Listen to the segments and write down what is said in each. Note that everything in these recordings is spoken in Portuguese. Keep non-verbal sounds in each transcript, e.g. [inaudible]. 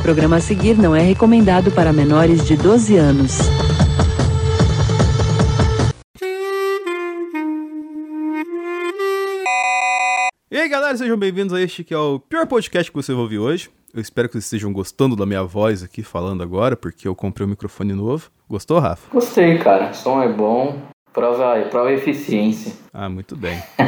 programa a seguir não é recomendado para menores de 12 anos. E aí, galera, sejam bem-vindos a este que é o pior podcast que você vai ouvir hoje. Eu espero que vocês estejam gostando da minha voz aqui falando agora, porque eu comprei um microfone novo. Gostou, Rafa? Gostei, cara. O som é bom. Prova prova eficiência. Ah, muito bem. [laughs]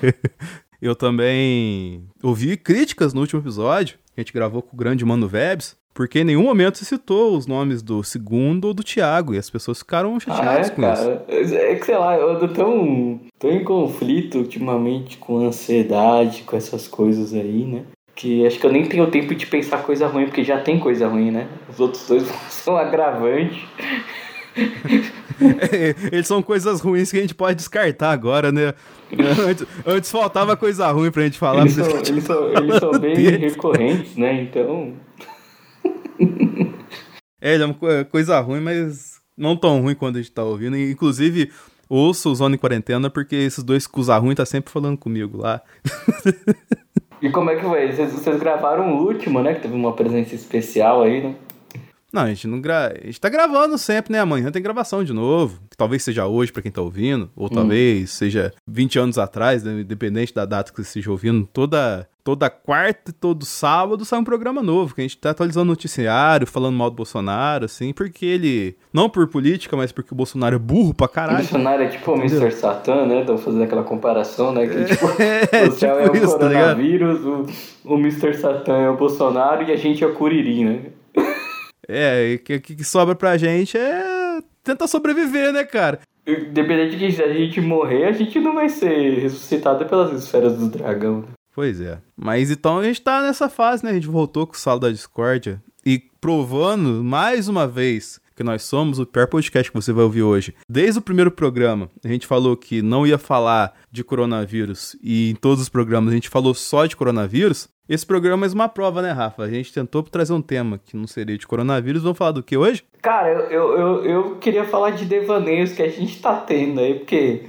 eu... [laughs] [laughs] eu também ouvi críticas no último episódio, que a gente gravou com o grande Mano Vebs, porque em nenhum momento se citou os nomes do segundo ou do Thiago, e as pessoas ficaram chateadas ah, é, com cara. isso. É que, sei lá, eu tô tão, tão em conflito ultimamente com ansiedade, com essas coisas aí, né? Que acho que eu nem tenho tempo de pensar coisa ruim, porque já tem coisa ruim, né? Os outros dois [laughs] são agravantes. [laughs] Eles são coisas ruins que a gente pode descartar agora, né? [laughs] Antes, antes faltava coisa ruim pra gente falar. Eles são, eles são, eles são bem deles. recorrentes, né? Então. [laughs] é, é uma coisa ruim, mas não tão ruim quando a gente tá ouvindo. Inclusive, ouço o Zona em Quarentena porque esses dois coisa ruim tá sempre falando comigo lá. [laughs] e como é que foi? Vocês, vocês gravaram o último, né? Que teve uma presença especial aí, né? Não, a gente não gra... A gente tá gravando sempre, né? Amanhã tem gravação de novo. Que talvez seja hoje para quem tá ouvindo, ou hum. talvez seja 20 anos atrás, né? independente da data que você esteja ouvindo. Toda, toda quarta e todo sábado sai um programa novo, que a gente tá atualizando o noticiário, falando mal do Bolsonaro, assim, porque ele. Não por política, mas porque o Bolsonaro é burro pra caralho. O Bolsonaro é tipo o Mr. Satan, né? Estão fazendo aquela comparação, né? Que tipo, [laughs] é, o céu tipo é o isso, tá coronavírus, tá o, o Mr. Satan é o Bolsonaro e a gente é o Curirim, né? É, o que, que sobra pra gente é tentar sobreviver, né, cara? Independente de que a gente morrer, a gente não vai ser ressuscitado pelas esferas do dragão. Pois é. Mas então a gente tá nessa fase, né? A gente voltou com o salo da discórdia e provando mais uma vez que nós somos o pior podcast que você vai ouvir hoje. Desde o primeiro programa, a gente falou que não ia falar de coronavírus e em todos os programas a gente falou só de coronavírus. Esse programa é uma prova, né, Rafa? A gente tentou trazer um tema que não seria de coronavírus. Vamos falar do que hoje? Cara, eu, eu, eu queria falar de devaneios que a gente tá tendo aí, porque.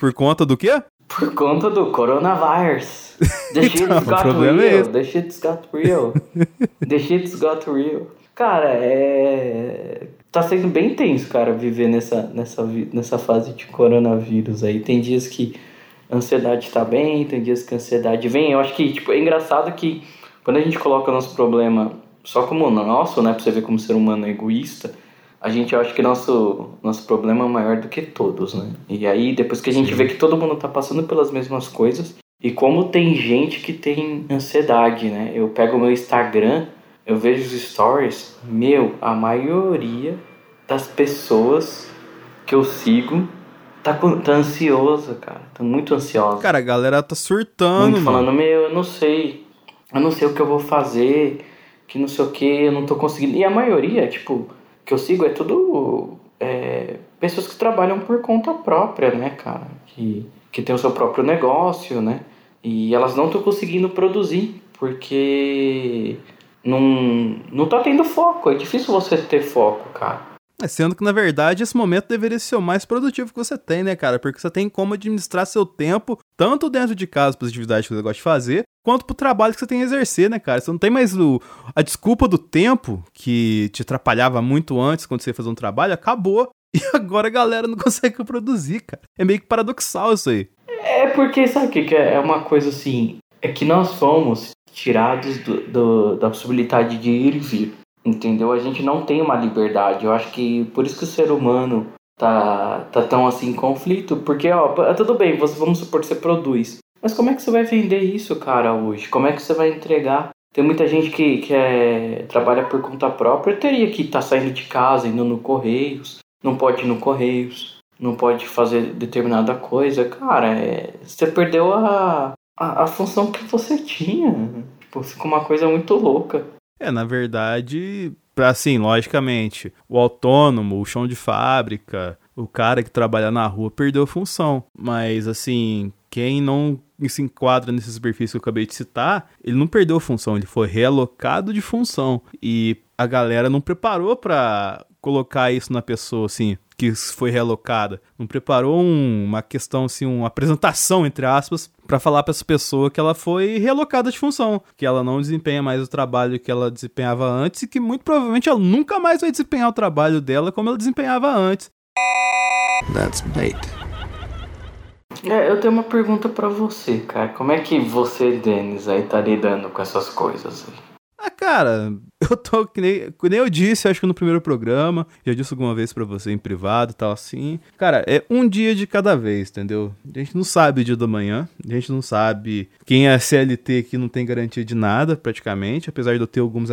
Por conta do quê? Por conta do coronavírus. [laughs] The shit's então, got real. É The shit's got real. The shit's got real. Cara, é. Tá sendo bem tenso, cara, viver nessa, nessa, nessa fase de coronavírus aí. Tem dias que a ansiedade tá bem, tem dias que a ansiedade vem. Eu acho que, tipo, é engraçado que quando a gente coloca o nosso problema só como nosso, né, pra você ver como ser humano é egoísta, a gente acha que nosso, nosso problema é maior do que todos, né? E aí, depois que a gente vê que todo mundo tá passando pelas mesmas coisas, e como tem gente que tem ansiedade, né? Eu pego o meu Instagram, eu vejo os stories, meu, a maioria das pessoas que eu sigo tá, tá ansiosa, cara. Tá muito ansiosa. Cara, a galera tá surtando, muito falando, meu, eu não sei. Eu não sei o que eu vou fazer, que não sei o que, eu não tô conseguindo. E a maioria, tipo, que eu sigo é tudo é, pessoas que trabalham por conta própria, né, cara? Que, que tem o seu próprio negócio, né? E elas não estão conseguindo produzir, porque não, não tá tendo foco. É difícil você ter foco, cara. É, sendo que, na verdade, esse momento deveria ser o mais produtivo que você tem, né, cara? Porque você tem como administrar seu tempo, tanto dentro de casa, para as atividades que você gosta de fazer, quanto pro trabalho que você tem a exercer, né, cara? Você não tem mais o, a desculpa do tempo que te atrapalhava muito antes quando você ia fazer um trabalho, acabou. [laughs] E agora a galera não consegue produzir, cara. É meio que paradoxal isso aí. É porque, sabe o que é uma coisa assim? É que nós somos tirados do, do, da possibilidade de ir e vir entendeu? A gente não tem uma liberdade. Eu acho que por isso que o ser humano tá, tá tão assim em conflito, porque ó, tudo bem, você vamos supor que você produz, mas como é que você vai vender isso, cara, hoje? Como é que você vai entregar? Tem muita gente que, que é, trabalha por conta própria, teria que estar tá saindo de casa, indo no Correios, não pode ir no Correios, não pode fazer determinada coisa. Cara, é, você perdeu a, a, a função que você tinha. Tipo, fica uma coisa muito louca. É, na verdade, assim, logicamente, o autônomo, o chão de fábrica, o cara que trabalha na rua perdeu função. Mas, assim, quem não se enquadra nesse superfície que eu acabei de citar, ele não perdeu função, ele foi realocado de função. E a galera não preparou para colocar isso na pessoa, assim. que foi realocada. Não preparou um, uma questão, assim, uma apresentação, entre aspas, para falar para essa pessoa que ela foi realocada de função, que ela não desempenha mais o trabalho que ela desempenhava antes e que muito provavelmente ela nunca mais vai desempenhar o trabalho dela como ela desempenhava antes. That's bait. É, eu tenho uma pergunta para você, cara. Como é que você, Denis, aí tá lidando com essas coisas aí? Ah, cara, [laughs] eu tô que nem, que nem eu disse, acho que no primeiro programa, já disse alguma vez para você em privado e tal assim. Cara, é um dia de cada vez, entendeu? A gente não sabe o dia do manhã, a gente não sabe quem é CLT que não tem garantia de nada, praticamente, apesar de eu ter algumas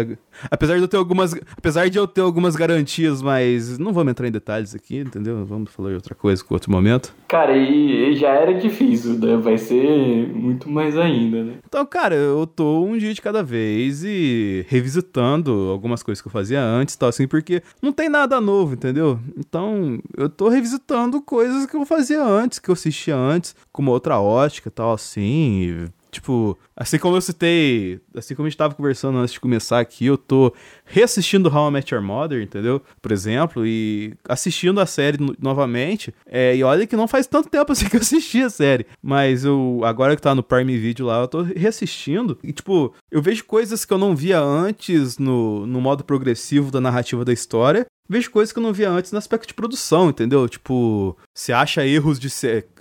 apesar de eu ter algumas apesar de eu ter algumas garantias, mas não vamos entrar em detalhes aqui, entendeu? Vamos falar de outra coisa com outro momento. Cara, e, e já era difícil, né? Vai ser muito mais ainda, né? Então, cara, eu tô um dia de cada vez e revisitando algumas coisas que eu fazia antes e tal, assim, porque não tem nada novo, entendeu? Então, eu tô revisitando coisas que eu fazia antes, que eu assistia antes, com uma outra ótica e tal, assim, Tipo, assim como eu citei, assim como a gente tava conversando antes de começar aqui, eu tô reassistindo How I Met Your Mother, entendeu? Por exemplo, e assistindo a série novamente. É, e olha que não faz tanto tempo assim [laughs] que eu assisti a série. Mas eu, agora que tá no Prime Video lá, eu tô reassistindo. E, tipo, eu vejo coisas que eu não via antes no, no modo progressivo da narrativa da história vejo coisas que eu não via antes no aspecto de produção, entendeu? Tipo, você acha erros de,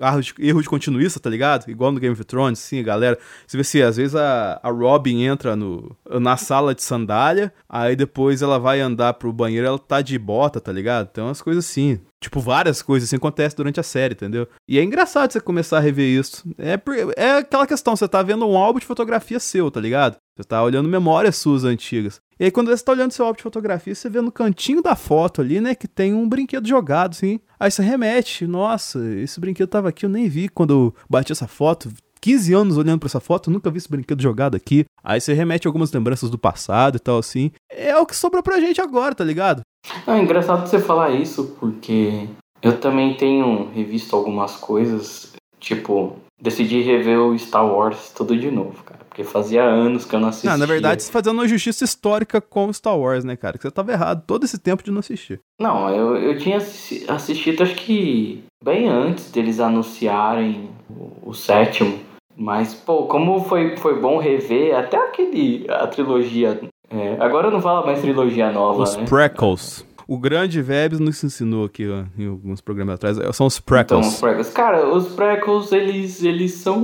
erros de, erros de continuista, tá ligado? Igual no Game of Thrones, sim, galera. Você vê se às vezes a, a Robin entra no, na sala de sandália, aí depois ela vai andar pro banheiro, ela tá de bota, tá ligado? Tem umas coisas assim. Tipo, várias coisas assim acontecem durante a série, entendeu? E é engraçado você começar a rever isso. É, é aquela questão, você tá vendo um álbum de fotografia seu, tá ligado? Você tá olhando memórias suas antigas. E aí, quando você tá olhando seu álbum de fotografia, você vê no cantinho da foto ali, né, que tem um brinquedo jogado, assim. Aí você remete, nossa, esse brinquedo tava aqui, eu nem vi quando eu bati essa foto. 15 anos olhando para essa foto, nunca vi esse brinquedo jogado aqui. Aí você remete algumas lembranças do passado e tal, assim. É o que sobrou pra gente agora, tá ligado? É engraçado você falar isso, porque eu também tenho revisto algumas coisas, tipo, decidi rever o Star Wars tudo de novo, cara. Porque fazia anos que eu não assistia. Não, na verdade, você fazendo uma justiça histórica com Star Wars, né, cara? Que você tava errado todo esse tempo de não assistir. Não, eu, eu tinha assistido acho que bem antes deles anunciarem o, o sétimo. Mas, pô, como foi, foi bom rever até aquele. a trilogia. É, agora não fala mais trilogia nova. Os né? prequels. O grande Vebs nos ensinou aqui ó, em alguns programas atrás. São os prequels. Então, os prequels. Cara, os prequels, eles, eles são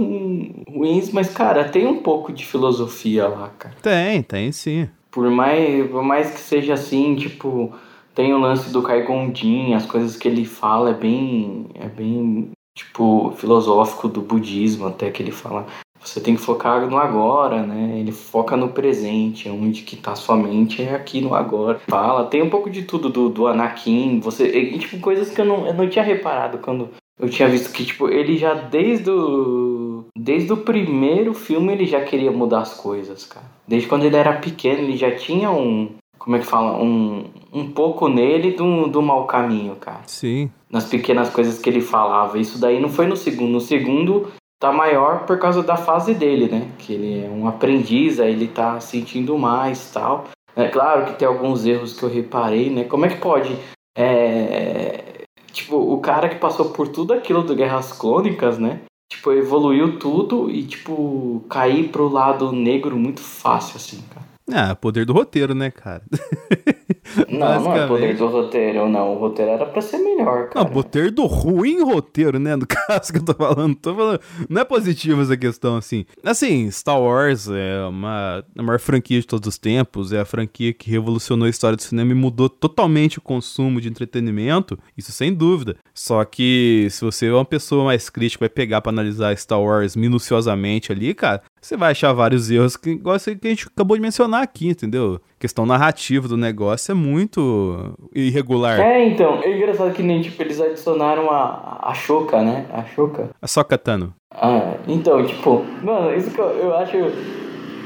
ruins, mas, cara, tem um pouco de filosofia lá, cara. Tem, tem sim. Por mais, por mais que seja assim, tipo, tem o lance do Kai Gondin, as coisas que ele fala é bem, é bem, tipo, filosófico do budismo, até que ele fala você tem que focar no agora, né? Ele foca no presente, onde que tá sua mente é aqui no agora. Fala, tem um pouco de tudo do, do Anakin, você, e, tipo, coisas que eu não, eu não tinha reparado quando eu tinha visto que, tipo, ele já desde o, desde o primeiro filme ele já queria mudar as coisas, cara. Desde quando ele era pequeno, ele já tinha um, como é que fala, um, um pouco nele do, do mau caminho, cara. Sim. Nas pequenas coisas que ele falava. Isso daí não foi no segundo. No segundo, tá maior por causa da fase dele, né? Que ele é um aprendiz, aí ele tá sentindo mais tal. É claro que tem alguns erros que eu reparei, né? Como é que pode. É... Tipo, o cara que passou por tudo aquilo do Guerras Clônicas, né? Tipo, evoluiu tudo e, tipo, cair pro lado negro muito fácil, assim, cara. Ah, poder do roteiro, né, cara? [laughs] Não, não é poder do roteiro, não. O roteiro era pra ser melhor, cara. Não, poder do ruim roteiro, né? No [laughs] caso que eu tô falando. Tô falando. Não é positivo essa questão, assim. Assim, Star Wars é uma a maior franquia de todos os tempos. É a franquia que revolucionou a história do cinema e mudou totalmente o consumo de entretenimento. Isso sem dúvida. Só que se você é uma pessoa mais crítica, vai pegar para analisar Star Wars minuciosamente ali, cara, você vai achar vários erros que, igual que a gente acabou de mencionar aqui, entendeu? A questão narrativa do negócio é muito irregular. É, então, é engraçado que nem, tipo, eles adicionaram a, a Shoka, né? A Shoka. A Sokatano. Ah, então, tipo, mano, isso que eu, eu acho.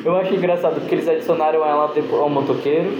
Eu acho engraçado, porque eles adicionaram ela depois ao motoqueiro.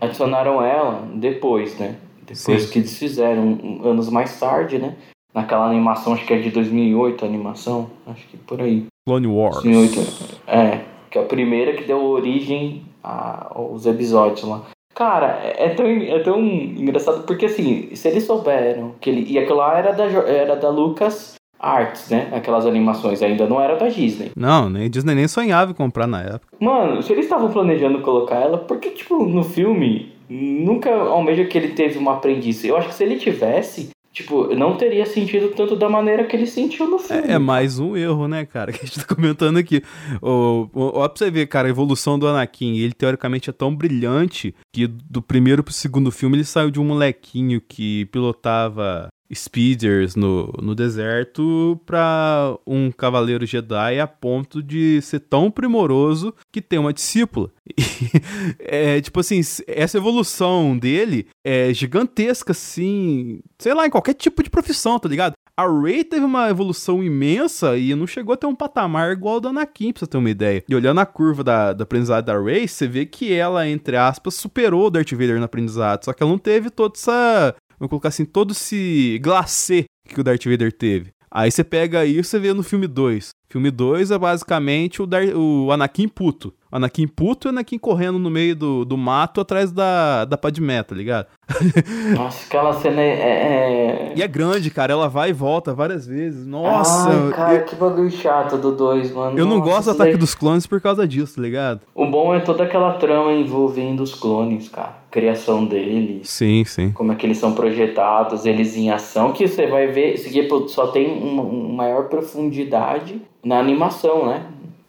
Adicionaram ela depois, né? Depois Sim. que eles fizeram, anos mais tarde, né? Naquela animação, acho que é de 2008 a animação, acho que por aí. Clone Wars. 2008, é, que é a primeira que deu origem aos episódios lá. Cara, é, é tão, é tão engraçado porque assim, se eles souberam que ele. E aquilo lá era da, era da Lucas Arts, né? Aquelas animações ainda não era da Disney. Não, nem Disney nem sonhava em comprar na época. Mano, se eles estavam planejando colocar ela, porque, tipo, no filme, nunca almeja que ele teve uma aprendiz. Eu acho que se ele tivesse, tipo, não teria sentido tanto da maneira que ele sentiu no filme. É, é mais um erro, né, cara, que a gente tá comentando aqui. Ó, ó, pra você ver, cara, a evolução do Anakin, ele teoricamente é tão brilhante que do primeiro pro segundo filme ele saiu de um molequinho que pilotava speeders no, no deserto para um cavaleiro Jedi a ponto de ser tão primoroso que tem uma discípula. [laughs] E, é, tipo assim, essa evolução dele é gigantesca, assim, sei lá, em qualquer tipo de profissão, tá ligado? A Rey teve uma evolução imensa e não chegou a ter um patamar igual ao do Anakin, pra você ter uma ideia. E olhando a curva da, da aprendizado da Rey, você vê que ela, entre aspas, superou o Darth Vader no aprendizado. Só que ela não teve toda essa vamos colocar assim, todo esse glacê que o Darth Vader teve. Aí você pega isso e vê no filme 2. Filme 2 é basicamente o, Dar o Anakin puto. O Anakin puto e o Anakin correndo no meio do, do mato atrás da, da Padmé, tá ligado? [laughs] Nossa, aquela cena é, é, E é grande, cara. Ela vai e volta várias vezes. Nossa. Ai, cara, eu... que bagulho chato do 2, mano. Eu Nossa, não gosto do Ataque daí... dos Clones por causa disso, tá ligado? O bom é toda aquela trama envolvendo os clones, cara. Criação deles. Sim, sim. Como é que eles são projetados, eles em ação, que você vai ver. Esse aqui só tem uma, uma maior profundidade na animação, né?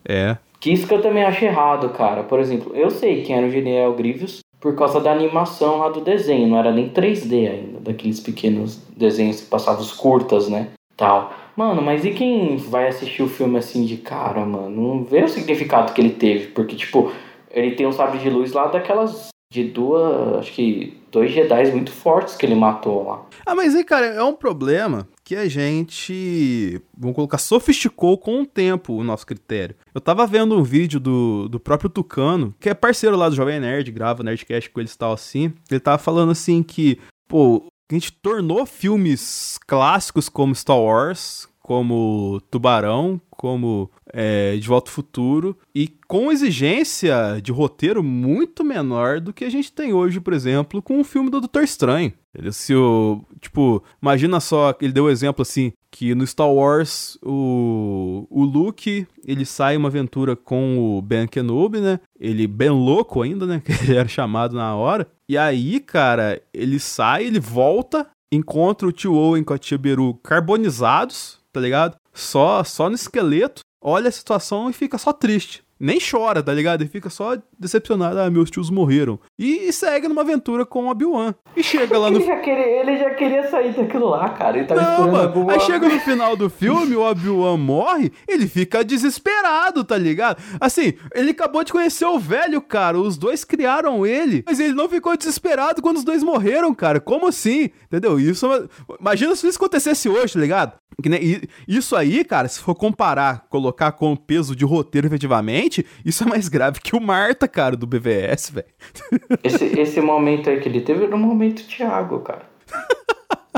É. Que isso que eu também acho errado, cara. Por exemplo, eu sei quem era o Geniel Grievous por causa da animação lá do desenho, não era nem 3D ainda, daqueles pequenos desenhos que passavam os curtas, né? Tal. Mano, mas e quem vai assistir o filme assim de cara, mano? Não vê o significado que ele teve, porque, tipo, ele tem um sabre de luz lá daquelas de duas, acho que dois Jedi muito fortes que ele matou lá. Ah, mas aí, cara, é um problema que a gente, vamos colocar, sofisticou com o tempo o nosso critério. Eu tava vendo um vídeo do, do próprio Tucano, que é parceiro lá do Jovem Nerd, grava Nerdcast com eles e tal assim. Ele tava falando assim que, pô, a gente tornou filmes clássicos como Star Wars, como Tubarão, como é, De Volta ao Futuro, e com exigência de roteiro muito menor do que a gente tem hoje, por exemplo, com o filme do Doutor Estranho. Se o, tipo, imagina só, ele deu o um exemplo assim, que no Star Wars o, o Luke, ele sai uma aventura com o Ben Kenobi, né? Ele bem louco ainda, né? [laughs] Que ele era chamado na hora. E aí, cara, ele sai, ele volta, encontra o tio Owen com a tia Beru carbonizados, tá ligado? Só, só no esqueleto, olha a situação e fica só triste. Nem chora, tá ligado? Ele fica só decepcionado. Ah, meus tios morreram. E, e segue numa aventura com o Obi-Wan. E chega lá no. Ele já, queria, ele já queria sair daquilo lá, cara. Ele tava Não, mano. Aí chega no final do filme, o Obi-Wan morre, ele fica desesperado, tá ligado? Assim, ele acabou de conhecer o velho, cara. Os dois criaram ele. Mas ele não ficou desesperado quando os dois morreram, cara. Como assim? Entendeu? Isso. É imagina se isso acontecesse hoje, tá ligado? Isso aí, cara, se for comparar, colocar com o peso de roteiro efetivamente, isso é mais grave que o Marta, cara, do BVS, velho. Esse, esse momento aí que ele teve era um momento Thiago, cara. [laughs]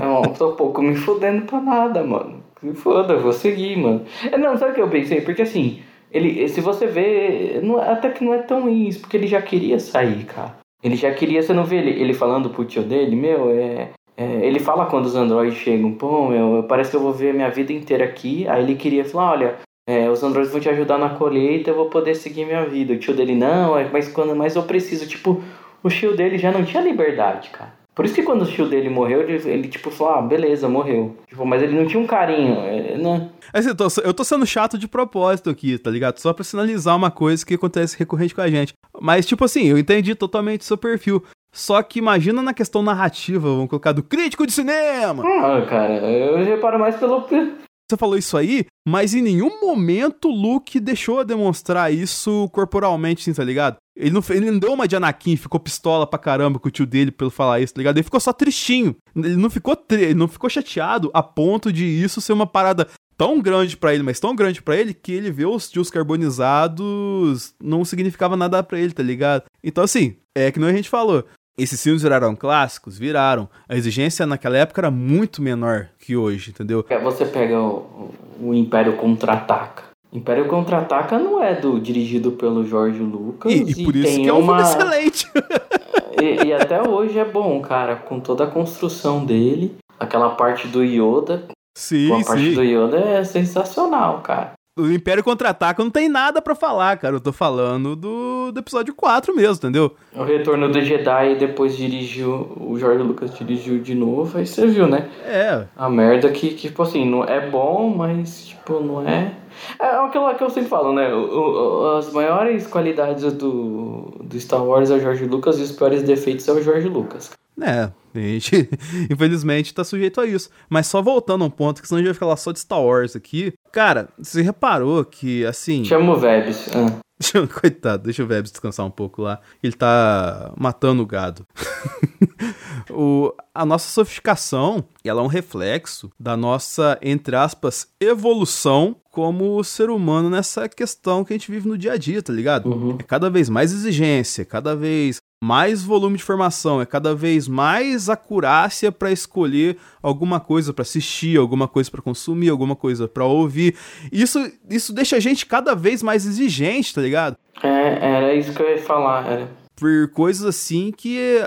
Não, tô pouco me fudendo pra nada, mano. Se foda, eu vou seguir, mano. É, não, sabe o que eu pensei? Porque assim, ele, se você vê, não, até que não é tão isso, porque ele já queria sair, cara. Ele já queria, você não vê ele, ele falando pro tio dele, meu, é, é, ele fala quando os androides chegam, pô, meu, parece que eu vou ver minha vida inteira aqui. Aí ele queria falar, olha, é, os androides vão te ajudar na colheita, eu vou poder seguir minha vida. O tio dele, não, é, mas quando mais eu preciso, tipo, o tio dele já não tinha liberdade, cara. Por isso que quando o tio dele morreu, ele, ele tipo, falou, ah, beleza, morreu. Tipo, mas ele não tinha um carinho, é, né? Assim, eu, tô, eu tô sendo chato de propósito aqui, tá ligado? Só pra sinalizar uma coisa que acontece recorrente com a gente. Mas, tipo assim, eu entendi totalmente o seu perfil. Só que imagina na questão narrativa, vamos colocar, do crítico de cinema. Ah, cara, eu reparo mais pelo. Você falou isso aí, mas em nenhum momento o Luke deixou a demonstrar isso corporalmente, assim, tá ligado? Ele não, ele não deu uma de Anakin, ficou pistola pra caramba com o tio dele pelo falar isso, tá ligado? Ele ficou só tristinho. Ele não ficou, ele não ficou chateado a ponto de isso ser uma parada tão grande para ele, mas tão grande para ele, que ele vê os tios carbonizados não significava nada para ele, tá ligado? Então, assim, é que não a gente falou. Esses filmes viraram clássicos? Viraram. A exigência naquela época era muito menor que hoje, entendeu? É, você pega o, o Império Contra-Ataca. Império Contra-Ataca não é do dirigido pelo Jorge Lucas. E, e por isso que é um uma... filme excelente. [laughs] e, e, até hoje é bom, cara, com toda a construção dele, aquela parte do Yoda. Sim, a parte sim. do Yoda é sensacional, cara. O Império Contra-Ataca não tem nada para falar, cara. Eu tô falando do, do episódio 4 mesmo, entendeu? O Retorno do Jedi e depois dirigiu. O Jorge Lucas dirigiu de novo, aí você viu, né? É. A merda que, que, tipo assim, não é bom, mas, tipo, não é. É aquilo que eu sempre falo, né? O, o, as maiores qualidades do, do Star Wars é o Jorge Lucas e os piores defeitos é o Jorge Lucas. É, a gente, [laughs] infelizmente, tá sujeito a isso. Mas só voltando a um ponto, que senão a gente vai falar só de Star Wars aqui. Cara, você reparou que, assim. Chama o Vebs. Ah. [laughs] Coitado, deixa o Vebs descansar um pouco lá. Ele tá matando o gado. [laughs] o, a nossa sofisticação, ela é um reflexo da nossa, entre aspas, evolução como ser humano nessa questão que a gente vive no dia a dia, tá ligado? Uhum. É cada vez mais exigência, cada vez mais volume de informação, é cada vez mais acurácia para escolher alguma coisa para assistir, alguma coisa para consumir, alguma coisa para ouvir. Isso, isso deixa a gente cada vez mais exigente, tá ligado? É, era isso que eu ia falar, era. Por coisas assim que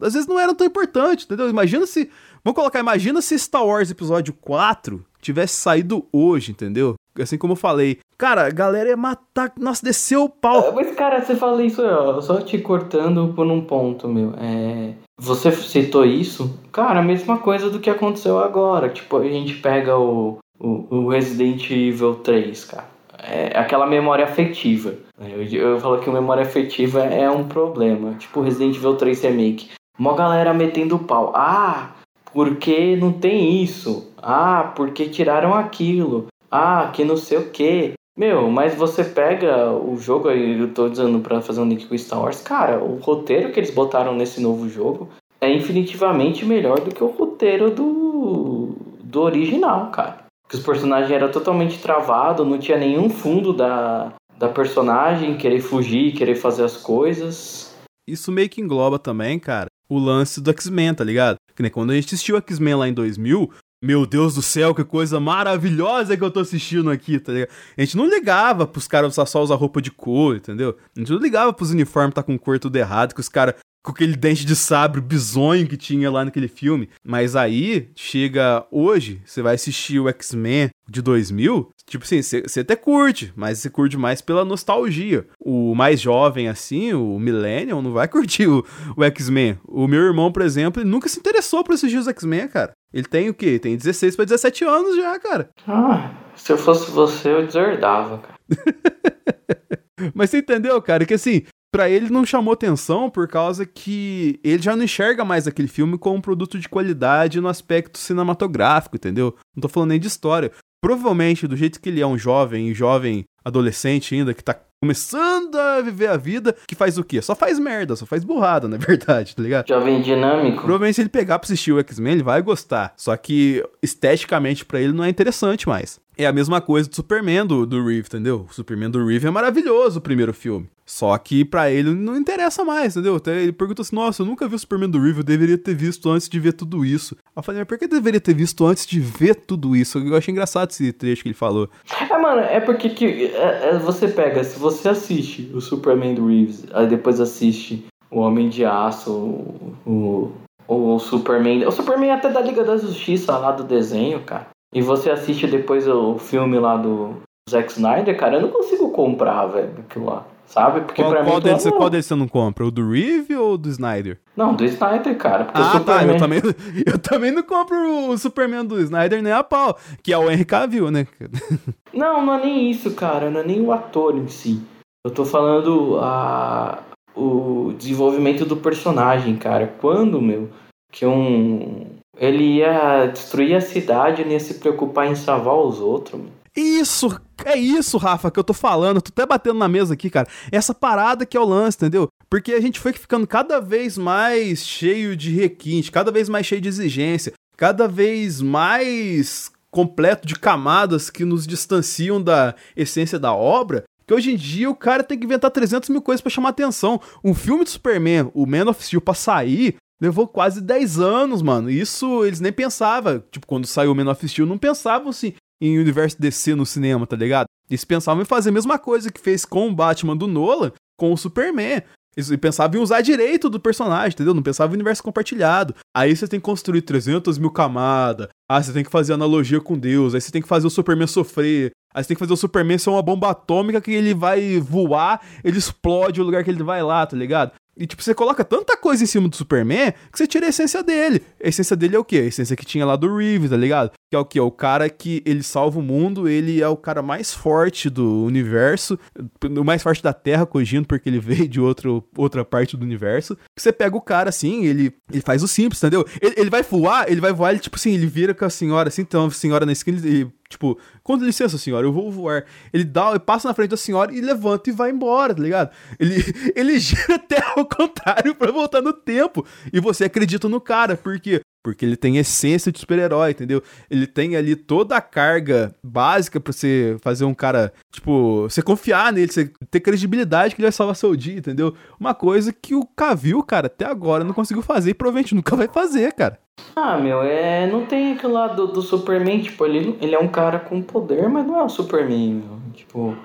às vezes não eram tão importantes, entendeu? Imagina se. Vamos colocar, imagina se Star Wars Episódio 4 tivesse saído hoje, entendeu? Assim como eu falei, cara, a galera ia matar. Nossa, desceu o pau. Mas, cara, você fala isso, ó, só te cortando por um ponto, meu. É. Você citou isso, cara, a mesma coisa do que aconteceu agora. Tipo, a gente pega o, o, o Resident Evil 3, cara. É aquela memória afetiva. Eu, eu falo que memória afetiva é um problema. Tipo, Resident Evil 3 Remake. Uma galera metendo pau. Ah, porque não tem isso. Ah, porque tiraram aquilo. Ah, que não sei o que. Meu, mas você pega o jogo, eu tô dizendo pra fazer um link com Star Wars, cara, o roteiro que eles botaram nesse novo jogo é infinitivamente melhor do que o roteiro do, do original, cara. Que os personagens eram totalmente travados, não tinha nenhum fundo da, da personagem, querer fugir, querer fazer as coisas. Isso meio que engloba também, cara, o lance do X-Men, tá ligado? Que nem quando a gente assistiu X-Men lá em 2000, meu Deus do céu, que coisa maravilhosa que eu tô assistindo aqui, tá ligado? A gente não ligava pros caras só usar roupa de cor, entendeu? A gente não ligava pros uniformes tá com cor tudo errado, que os caras com aquele dente de sabre bizonho que tinha lá naquele filme. Mas aí, chega hoje, você vai assistir o X-Men de 2000, tipo assim, você até curte, mas você curte mais pela nostalgia. O mais jovem, assim, o Millennium, não vai [laughs] curtir o, o X-Men. O meu irmão, por exemplo, ele nunca se interessou por assistir os X-Men, cara. Ele tem o quê? Tem 16 para 17 anos já, cara. Ah, se eu fosse você, eu deserdava, cara. [laughs] Mas você entendeu, cara, que assim, para ele não chamou atenção por causa que ele já não enxerga mais aquele filme como um produto de qualidade no aspecto cinematográfico, entendeu? Não tô falando nem de história. Provavelmente, do jeito que ele é um jovem, jovem adolescente ainda, que tá começando a viver a vida, que faz o quê? Só faz merda, só faz burrada, [laughs] na verdade, tá ligado? Jovem dinâmico. Provavelmente se ele pegar pra assistir o X-Men, ele vai gostar. Só que esteticamente para ele não é interessante mais. É a mesma coisa do Superman do, do Reeve, entendeu? O Superman do Reeve é maravilhoso, o primeiro filme. Só que para ele não interessa mais, entendeu? Até ele pergunta assim: Nossa, eu nunca vi o Superman do Reeve, eu deveria ter visto antes de ver tudo isso. Eu falei: Mas por que eu deveria ter visto antes de ver tudo isso? Eu achei engraçado esse trecho que ele falou. É, mano, é porque que, é, é, você pega, se você assiste o Superman do Reeves, aí depois assiste o Homem de Aço, o, o, o Superman. O Superman até da Liga da Justiça lá do desenho, cara. E você assiste depois o filme lá do Zack Snyder, cara, eu não consigo comprar, velho, aquilo lá. Sabe? Porque qual, pra qual mim. Deles, qual deles você não compra? O do Reeve ou do Snyder? Não, do Snyder, cara. Ah, Superman... tá. Eu também, [laughs] eu também não compro o Superman do Snyder nem a pau, que é o Henry Cavill, né? [laughs] Não, não é nem isso, cara. Não é nem o ator em si. Eu tô falando a, o desenvolvimento do personagem, cara. Quando, meu, que um. Ele ia destruir a cidade e ia se preocupar em salvar os outros. Isso, é isso, Rafa, que eu tô falando. Tô até batendo na mesa aqui, cara. Essa parada que é o lance, entendeu? Porque a gente foi ficando cada vez mais cheio de requinte, cada vez mais cheio de exigência, cada vez mais completo de camadas que nos distanciam da essência da obra. Que hoje em dia o cara tem que inventar 300 mil coisas para chamar atenção. Um filme de Superman, o Man of Steel, pra sair, levou quase 10 anos, mano. Isso eles nem pensavam. Tipo, quando saiu o Man of Steel, não pensavam assim em universo DC no cinema, tá ligado? Eles pensavam em fazer a mesma coisa que fez com o Batman do Nolan com o Superman. Eles pensavam em usar direito do personagem, entendeu? Não pensava em universo compartilhado. Aí você tem que construir 300 mil camadas. Ah, você tem que fazer analogia com Deus. Aí você tem que fazer o Superman sofrer. Aí você tem que fazer o Superman ser uma bomba atômica que ele vai voar, ele explode o lugar que ele vai lá, tá ligado? E, tipo, você coloca tanta coisa em cima do Superman que você tira a essência dele. A essência dele é o quê? A essência que tinha lá do Reeves, tá ligado? Que é o quê? O cara que ele salva o mundo, ele é o cara mais forte do universo, o mais forte da Terra, cogindo, porque ele [laughs] veio de outro, outra parte do universo. Você pega o cara assim, ele, ele faz o simples, entendeu? Ele, ele vai voar, ele vai voar, ele, tipo assim, ele vira com a senhora, assim, então a senhora na esquina, ele Tipo, com licença, senhora, eu vou voar. Ele dá, ele passa na frente da senhora e levanta e vai embora, tá ligado? Ele, [laughs] ele gira até ao contrário para voltar no tempo. E você acredita no cara, porque porque ele tem essência de super-herói, entendeu? Ele tem ali toda a carga básica pra você fazer um cara, tipo, você confiar nele, você ter credibilidade que ele vai salvar seu dia, entendeu? Uma coisa que o Cavill, cara, até agora não conseguiu fazer e provavelmente nunca vai fazer, cara. Ah, meu, é. Não tem aquele lado do, do Superman, tipo, ele, ele é um cara com poder, mas não é o Superman, meu. Tipo,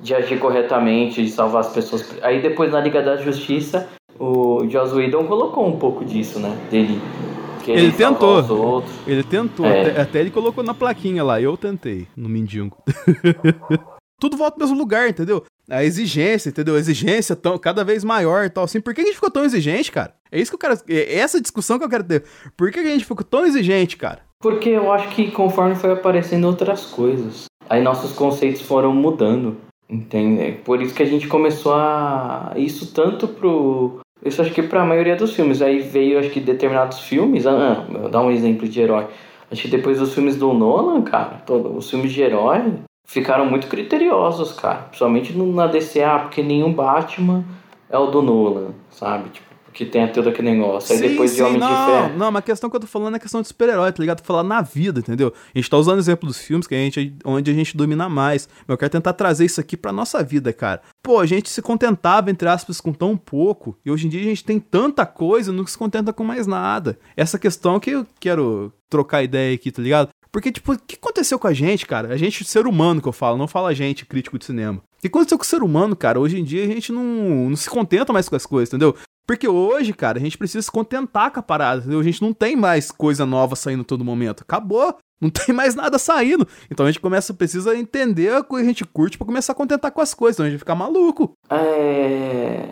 de agir corretamente, de salvar as pessoas. Aí depois na Liga da Justiça, o Joss Whedon colocou um pouco disso, né? Dele ele tentou. Ele tentou. É. Até, até, ele colocou na plaquinha lá. Eu tentei, no mendigo. [laughs] Tudo volta ao mesmo lugar, entendeu? A exigência, entendeu? A exigência tão, cada vez maior e tal. Assim, por que a gente ficou tão exigente, cara? É isso que eu quero. É essa discussão que eu quero ter. Por que a gente ficou tão exigente, cara? Porque eu acho que conforme foi aparecendo outras coisas, aí nossos conceitos foram mudando. Entende? Por isso que a gente começou a. Isso tanto pro, isso acho que para a maioria dos filmes. Aí veio, acho que determinados filmes. Ah, vou dar um exemplo de herói. Acho que depois dos filmes do Nolan, cara, todo, os filmes de herói ficaram muito criteriosos, cara. Principalmente na DC, ah, porque nenhum Batman é o do Nolan, sabe? Tipo, que tem todo aquele negócio. Aí sim, depois sim, de Homem não, de Ferro. Não, mas a questão que eu tô falando é a questão de super-herói, tá ligado? Tô falando na vida, entendeu? A gente tá usando o exemplo dos filmes que a gente, onde a gente domina mais. Mas eu quero tentar trazer isso aqui pra nossa vida, cara. Pô, a gente se contentava, entre aspas, com tão pouco. E hoje em dia a gente tem tanta coisa, não se contenta com mais nada. Essa questão que eu quero trocar ideia aqui, tá ligado? Porque, tipo, o que aconteceu com a gente, cara? A gente, ser humano que eu falo, não fala a gente, crítico de cinema. O que aconteceu com o ser humano, cara? Hoje em dia a gente não, não se contenta mais com as coisas, entendeu? Porque hoje, cara, a gente precisa se contentar com a parada, entendeu? A gente não tem mais coisa nova saindo todo momento. Acabou. Não [laughs] tem mais nada saindo. Então a gente começa, precisa entender a coisa que a gente curte pra começar a contentar com as coisas, então a gente fica maluco. É.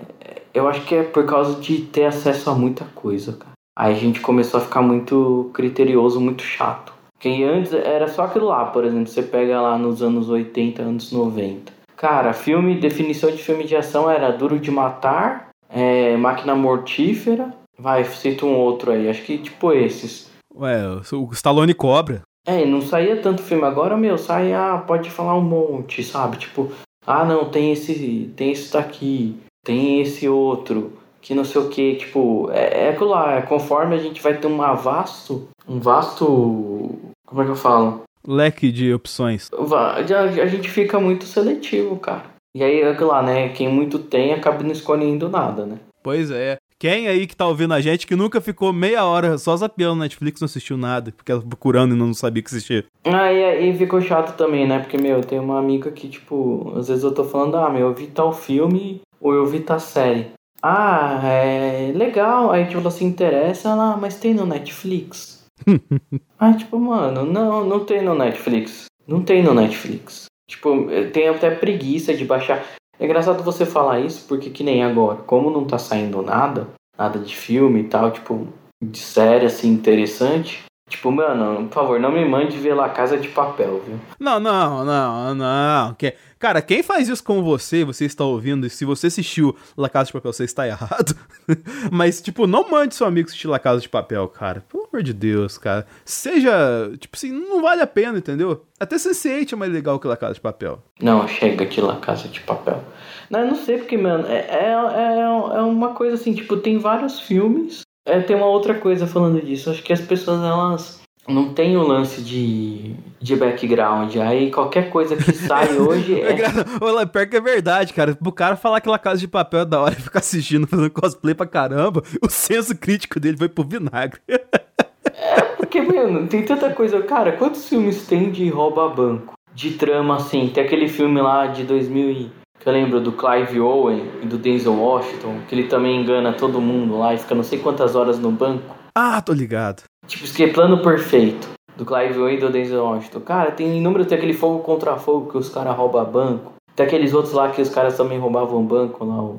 Eu acho que é por causa de ter acesso a muita coisa, cara. Aí a gente começou a ficar muito criterioso, muito chato. Porque antes era só aquilo lá, por exemplo, você pega lá nos anos 80, anos 90. Cara, filme, definição de filme de ação era duro de matar, é, Máquina Mortífera. Vai, cita um outro aí, acho que tipo esses. Ué, o Stallone Cobra. É, não saía tanto filme agora, meu, sai, ah, pode falar um monte, sabe? Tipo, ah, não, tem esse, tem esse daqui, tem esse outro, que não sei o que, tipo, é, é aquilo lá, é conforme a gente vai ter um vasto, um vasto, como é que eu falo? Leque de opções. A, a gente fica muito seletivo, cara. E aí, é lá, né? Quem muito tem acaba não escolhendo nada, né? Pois é. Quem aí que tá ouvindo a gente que nunca ficou meia hora só zapeando no Netflix não assistiu nada, porque ela procurando e não sabia que existia. Ah, e, e ficou chato também, né? Porque, meu, tem uma amiga que, tipo, às vezes eu tô falando, ah, meu, eu vi tal filme ou eu vi tal série. Ah, é legal. Aí, tipo, ela se interessa, ela, ah, mas tem no Netflix? [laughs] Aí, tipo, mano, não, não tem no Netflix. Não tem no Netflix. Tipo, tem até preguiça de baixar. É engraçado você falar isso, porque que nem agora, como não tá saindo nada, nada de filme e tal, tipo, de série assim interessante, Tipo, mano, por favor, não me mande ver La Casa de Papel, viu? Não, não, não, não. Que... Cara, quem faz isso com você, você está ouvindo, e se você assistiu La Casa de Papel, você está errado. [laughs] Mas, tipo, não mande seu amigo assistir La Casa de Papel, cara. Pelo amor de Deus, cara. Seja, tipo assim, não vale a pena, entendeu? Até Sense8 é mais legal que La Casa de Papel. Não, chega de La Casa de Papel. Não, eu não sei porque, mano, é, é, é, é uma coisa assim, tipo, tem vários filmes é, tem uma outra coisa falando disso. Acho que as pessoas, elas não tem o lance de, de background. Aí qualquer coisa que sai [laughs] hoje é. Olha, pior que é verdade, cara. O cara falar que La Casa de Papel é da hora e ficar assistindo, fazendo cosplay pra caramba, o senso crítico dele foi pro vinagre. é, porque, mano, tem tanta coisa. Cara, quantos filmes tem de rouba banco? De trama assim? Tem aquele filme lá de 2000 e que eu lembro do Clive Owen e do Denzel Washington, que ele também engana todo mundo lá e fica não sei quantas horas no banco. Ah, tô ligado. Tipo, isso que é plano perfeito. Do Clive Owen e do Denzel Washington. Cara, tem inúmero, tem aquele fogo contra fogo que os caras roubam banco. Tem aqueles outros lá que os caras também roubavam banco lá. O...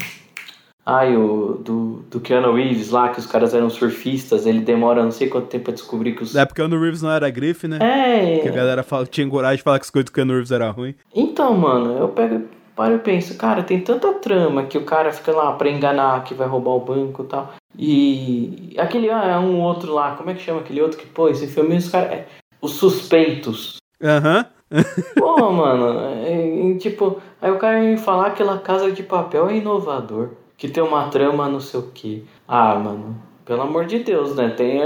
Ai, o do, do Keanu Reeves lá, que os caras eram surfistas, ele demora não sei quanto tempo pra descobrir que os. É porque o Keanu Reeves não era grife, né? É. Que a galera fala, tinha coragem de falar que as coisas do Keanu Reeves eram ruins. Então, mano, eu pego, paro e penso, cara, tem tanta trama que o cara fica lá pra enganar que vai roubar o banco e tal. E aquele, ah, é um outro lá, como é que chama aquele outro que, pô, esse filme, os caras. É, os suspeitos. Aham. [laughs] Pô, mano, é, é, tipo, aí o cara me falar que aquela casa de papel é inovador, que tem uma trama não sei o que. Ah, mano, pelo amor de Deus, né? Tem,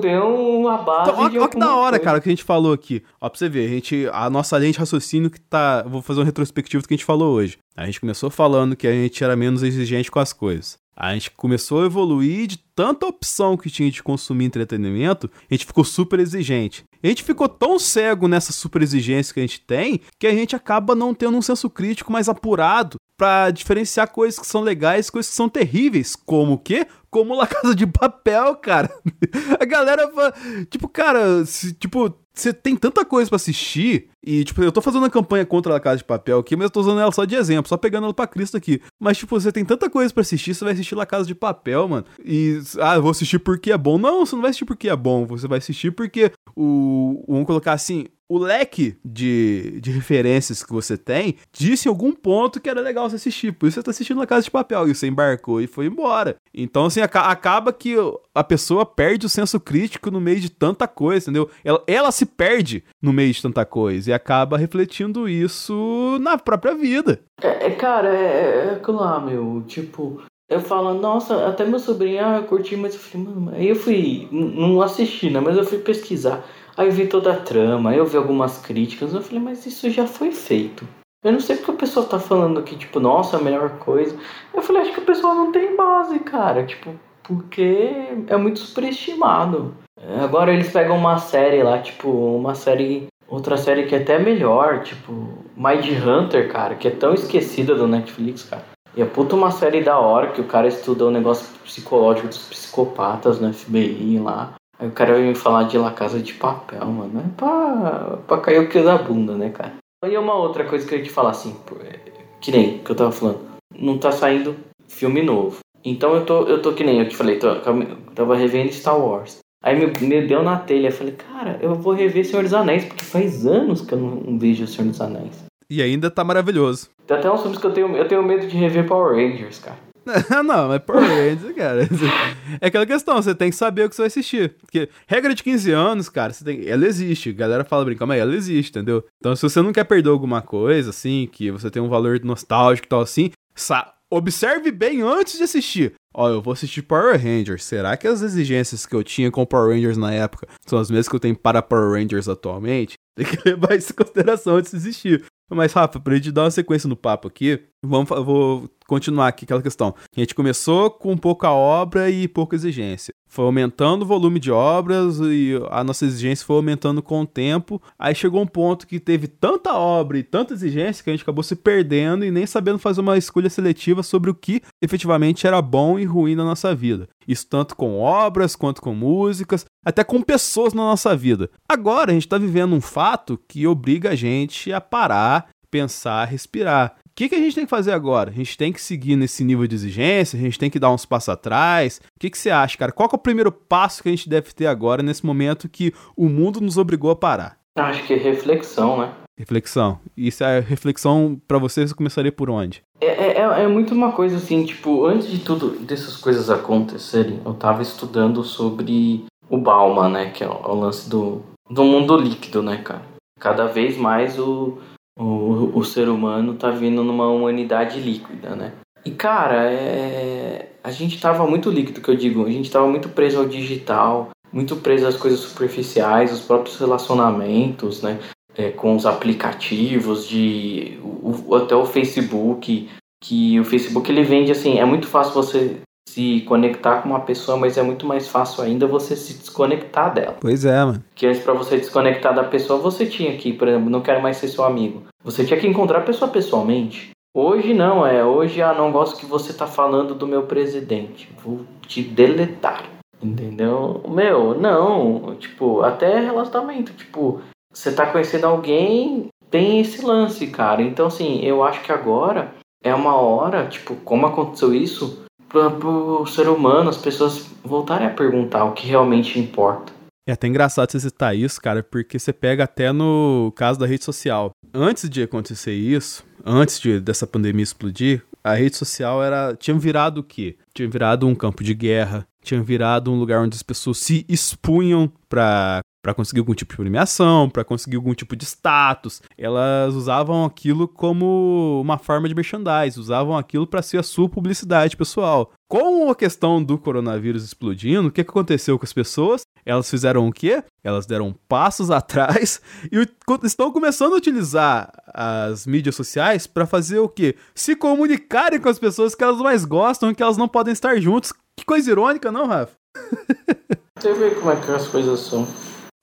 tem uma base. Então, ó que da hora, coisa. cara, o que a gente falou aqui. Ó, pra você ver, a, gente, a nossa linha de raciocínio que tá. Vou fazer um retrospectivo do que a gente falou hoje. A gente começou falando que a gente era menos exigente com as coisas. A gente começou a evoluir de tanta opção que tinha de consumir entretenimento, a gente ficou super exigente. A gente ficou tão cego nessa super exigência que a gente tem que a gente acaba não tendo um senso crítico mais apurado para diferenciar coisas que são legais e coisas que são terríveis. Como o quê? Como La Casa de Papel, cara. [laughs] A galera, tipo, cara, se, tipo, você tem tanta coisa para assistir e, tipo, eu tô fazendo uma campanha contra a Casa de Papel aqui, mas eu tô usando ela só de exemplo, só pegando ela pra Cristo aqui. Mas, tipo, você tem tanta coisa para assistir, você vai assistir La Casa de Papel, mano. E, ah, eu vou assistir porque é bom. Não, você não vai assistir porque é bom, você vai assistir porque o. Vamos colocar assim, o leque de, de referências que você tem disse em algum ponto que era legal você assistir. Por isso você tá assistindo La Casa de Papel e você embarcou e foi embora. Então, assim, aca acaba que a pessoa perde o senso crítico no meio de tanta coisa, entendeu? Ela, ela se perde no meio de tanta coisa e acaba refletindo isso na própria vida. É, é, cara, é, é aquilo lá, meu. Tipo, eu falo, nossa, até meu sobrinho, ah, eu curti, mas eu falei, mano, aí eu fui, não assisti, né? Mas eu fui pesquisar. Aí eu vi toda a trama, eu vi algumas críticas, eu falei, mas isso já foi feito. Eu não sei porque o pessoal tá falando que, tipo, nossa, a melhor coisa. Eu falei, acho que o pessoal não tem base, cara. Tipo, porque é muito superestimado. Agora eles pegam uma série lá, tipo, uma série. Outra série que é até melhor, tipo, Mind Hunter, cara, que é tão esquecida do Netflix, cara. E é puta uma série da hora que o cara estuda o negócio psicológico dos psicopatas no FBI lá. Aí o cara me falar de La Casa de Papel, mano. É pra, pra cair o que da bunda, né, cara? E uma outra coisa que eu ia te falar, assim, que nem que eu tava falando. Não tá saindo filme novo. Então eu tô, eu tô que nem eu te falei, tô, eu tava revendo Star Wars. Aí me, me deu na telha, eu falei, cara, eu vou rever Senhor dos Anéis, porque faz anos que eu não vejo Senhor dos Anéis. E ainda tá maravilhoso. Tem até uns filmes que eu tenho, eu tenho medo de rever Power Rangers, cara. [laughs] não, mas Power Rangers, cara. É aquela questão, você tem que saber o que você vai assistir. Porque regra de 15 anos, cara, você tem, ela existe. A galera fala brincando, mas ela existe, entendeu? Então, se você não quer perder alguma coisa, assim, que você tem um valor nostálgico e tal, assim, observe bem antes de assistir. Ó, eu vou assistir Power Rangers. Será que as exigências que eu tinha com Power Rangers na época são as mesmas que eu tenho para Power Rangers atualmente? [laughs] Tem que levar isso em consideração antes de assistir. Mas, Rafa, pra gente dar uma sequência no papo aqui, vamos, vou continuar aqui aquela questão. A gente começou com pouca obra e pouca exigência. Foi aumentando o volume de obras e a nossa exigência foi aumentando com o tempo. Aí chegou um ponto que teve tanta obra e tanta exigência que a gente acabou se perdendo e nem sabendo fazer uma escolha seletiva sobre o que efetivamente era bom e ruim na nossa vida. Isso tanto com obras, quanto com músicas, até com pessoas na nossa vida. Agora a gente está vivendo um fato que obriga a gente a parar, pensar, respirar. O que, que a gente tem que fazer agora? A gente tem que seguir nesse nível de exigência? A gente tem que dar uns passos atrás? O que, que você acha, cara? Qual é o primeiro passo que a gente deve ter agora, nesse momento que o mundo nos obrigou a parar? Acho que é reflexão, né? Reflexão. E se a reflexão para você, você começaria por onde? É, é, é muito uma coisa assim, tipo, antes de tudo dessas coisas acontecerem, eu tava estudando sobre o Bauman, né? Que é o, lance do, do mundo líquido, né, cara? Cada vez mais o, o, o ser humano tá vindo numa humanidade líquida, né? E cara, é... a gente tava muito líquido, que eu digo, a gente tava muito preso ao digital, muito preso às coisas superficiais, os próprios relacionamentos, né? É, com os aplicativos de o, até o Facebook, que o Facebook ele vende assim, é muito fácil você se conectar com uma pessoa, mas é muito mais fácil ainda você se desconectar dela. Pois é, mano. Que antes para você desconectar da pessoa, você tinha que, por exemplo, não quero mais ser seu amigo. Você tinha que encontrar a pessoa pessoalmente. Hoje não, é. Hoje, ah, não gosto que você tá falando do meu presidente. Vou te deletar. Entendeu? Meu, não. Tipo, até relacionamento. Tipo, você tá conhecendo alguém, tem esse lance, cara. Então, assim, eu acho que agora é uma hora, tipo, como aconteceu isso, para o ser humano, as pessoas voltarem a perguntar o que realmente importa. É até engraçado você citar isso, cara, porque você pega até no caso da rede social. Antes de acontecer isso, antes de, dessa pandemia explodir, a rede social era tinha virado o quê? Tinha virado um campo de guerra, tinha virado um lugar onde as pessoas se expunham para para conseguir algum tipo de premiação, para conseguir algum tipo de status. Elas usavam aquilo como uma forma de merchandise, usavam aquilo para ser a sua publicidade pessoal. Com a questão do coronavírus explodindo, o que, que aconteceu com as pessoas? Elas fizeram o quê? Elas deram passos [laughs] atrás e estão começando a utilizar as mídias sociais para fazer o quê? Se comunicarem com as pessoas que elas mais gostam e que elas não podem estar juntos. Que coisa irônica, não, Rafa? [laughs] Você vê como é que as coisas são.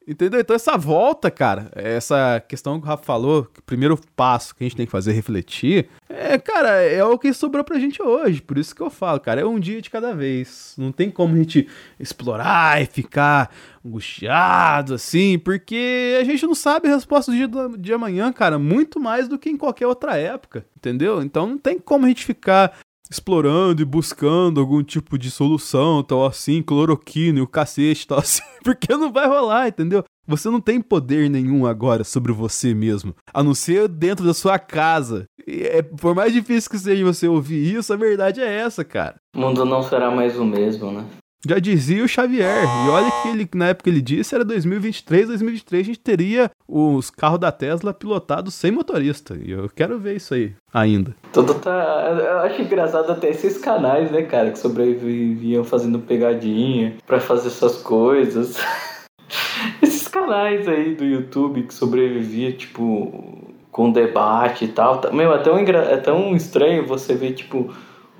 Entendeu? Então essa volta, cara, essa questão que o Rafa falou, que o primeiro passo que a gente tem que fazer é refletir, é, cara, é o que sobrou pra gente hoje. Por isso que eu falo, cara, é um dia de cada vez. Não tem como a gente explorar e ficar angustiado, assim, porque a gente não sabe a resposta do dia de amanhã, cara, muito mais do que em qualquer outra época, entendeu? Então não tem como a gente ficar explorando e buscando algum tipo de solução, tal assim, cloroquina e o cacete, tal assim, [laughs] porque não vai rolar, entendeu? Você não tem poder nenhum agora sobre você mesmo, a não ser dentro da sua casa. É, por mais difícil que seja você ouvir isso, a verdade é essa, cara. O mundo não será mais o mesmo, né? Já dizia o Xavier. E olha que ele, na época ele disse era 2023, 2023 a gente teria os carros da Tesla pilotados sem motorista. E eu quero ver isso aí ainda. Tudo tá. Eu acho engraçado até esses canais, né, cara, que sobreviviam fazendo pegadinha para fazer essas coisas. [laughs] esses canais aí do YouTube que sobrevivia, tipo, com debate e tal. Meu, é tão, engra... é tão estranho você ver, tipo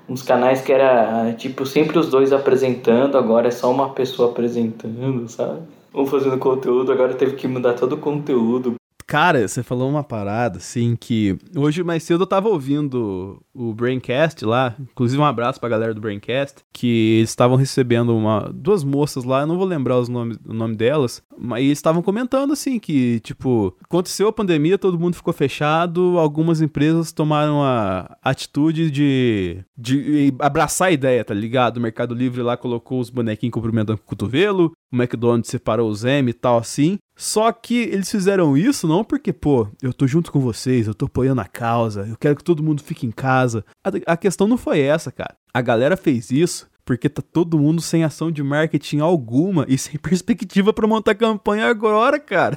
uns canais que era tipo sempre os dois apresentando, agora é só uma pessoa apresentando, sabe? Um fazendo conteúdo, agora teve que mudar todo o conteúdo Cara, você falou uma parada, assim, que hoje mais cedo eu tava ouvindo o Braincast lá, inclusive um abraço pra galera do Braincast, que eles estavam recebendo uma, duas moças lá, eu não vou lembrar os nomes, o nome delas, mas eles estavam comentando, assim, que, tipo, aconteceu a pandemia, todo mundo ficou fechado, algumas empresas tomaram a atitude de, de abraçar a ideia, tá ligado? O Mercado Livre lá colocou os bonequinhos cumprimentando com o cotovelo, o McDonald's separou os M e tal, assim, só que eles fizeram isso não porque, pô, eu tô junto com vocês, eu tô apoiando a causa, eu quero que todo mundo fique em casa. A, a questão não foi essa, cara. A galera fez isso porque tá todo mundo sem ação de marketing alguma e sem [laughs] perspectiva para montar campanha agora, cara.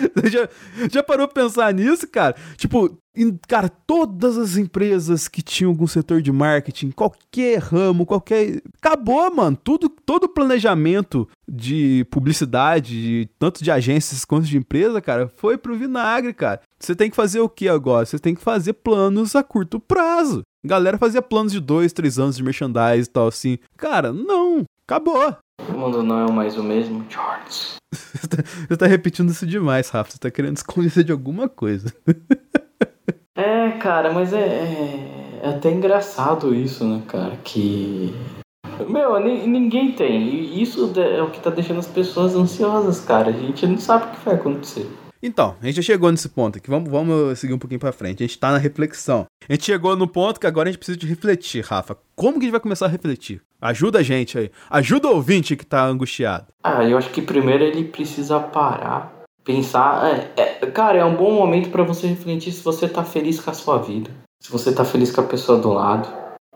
[laughs] já, já parou pra pensar nisso, cara? Tipo, em, cara, todas as empresas que tinham algum setor de marketing, qualquer ramo, qualquer. Acabou, mano. Tudo, todo o planejamento de publicidade, tanto de agências quanto de empresa, cara, foi pro vinagre, cara. Você tem que fazer o que agora? Você tem que fazer planos a curto prazo. Galera fazia planos de dois, três anos de merchandise e tal, assim. Cara, não. Acabou. O mundo não é mais o mesmo, George. [laughs] Você tá repetindo isso demais, Rafa. Você tá querendo esconder de alguma coisa. [laughs] é, cara, mas é, é, é até engraçado isso, né, cara? Que. Meu, ninguém tem. E isso é o que tá deixando as pessoas ansiosas, cara. A gente não sabe o que vai acontecer. Então, a gente já chegou nesse ponto aqui. Vamos, vamos seguir um pouquinho pra frente. A gente tá na reflexão. A gente chegou no ponto que agora a gente precisa de refletir, Rafa. Como que a gente vai começar a refletir? Ajuda a gente aí. Ajuda o ouvinte que tá angustiado. Ah, eu acho que primeiro ele precisa parar, pensar. É, é, cara, é um bom momento para você refletir se você tá feliz com a sua vida. Se você tá feliz com a pessoa do lado,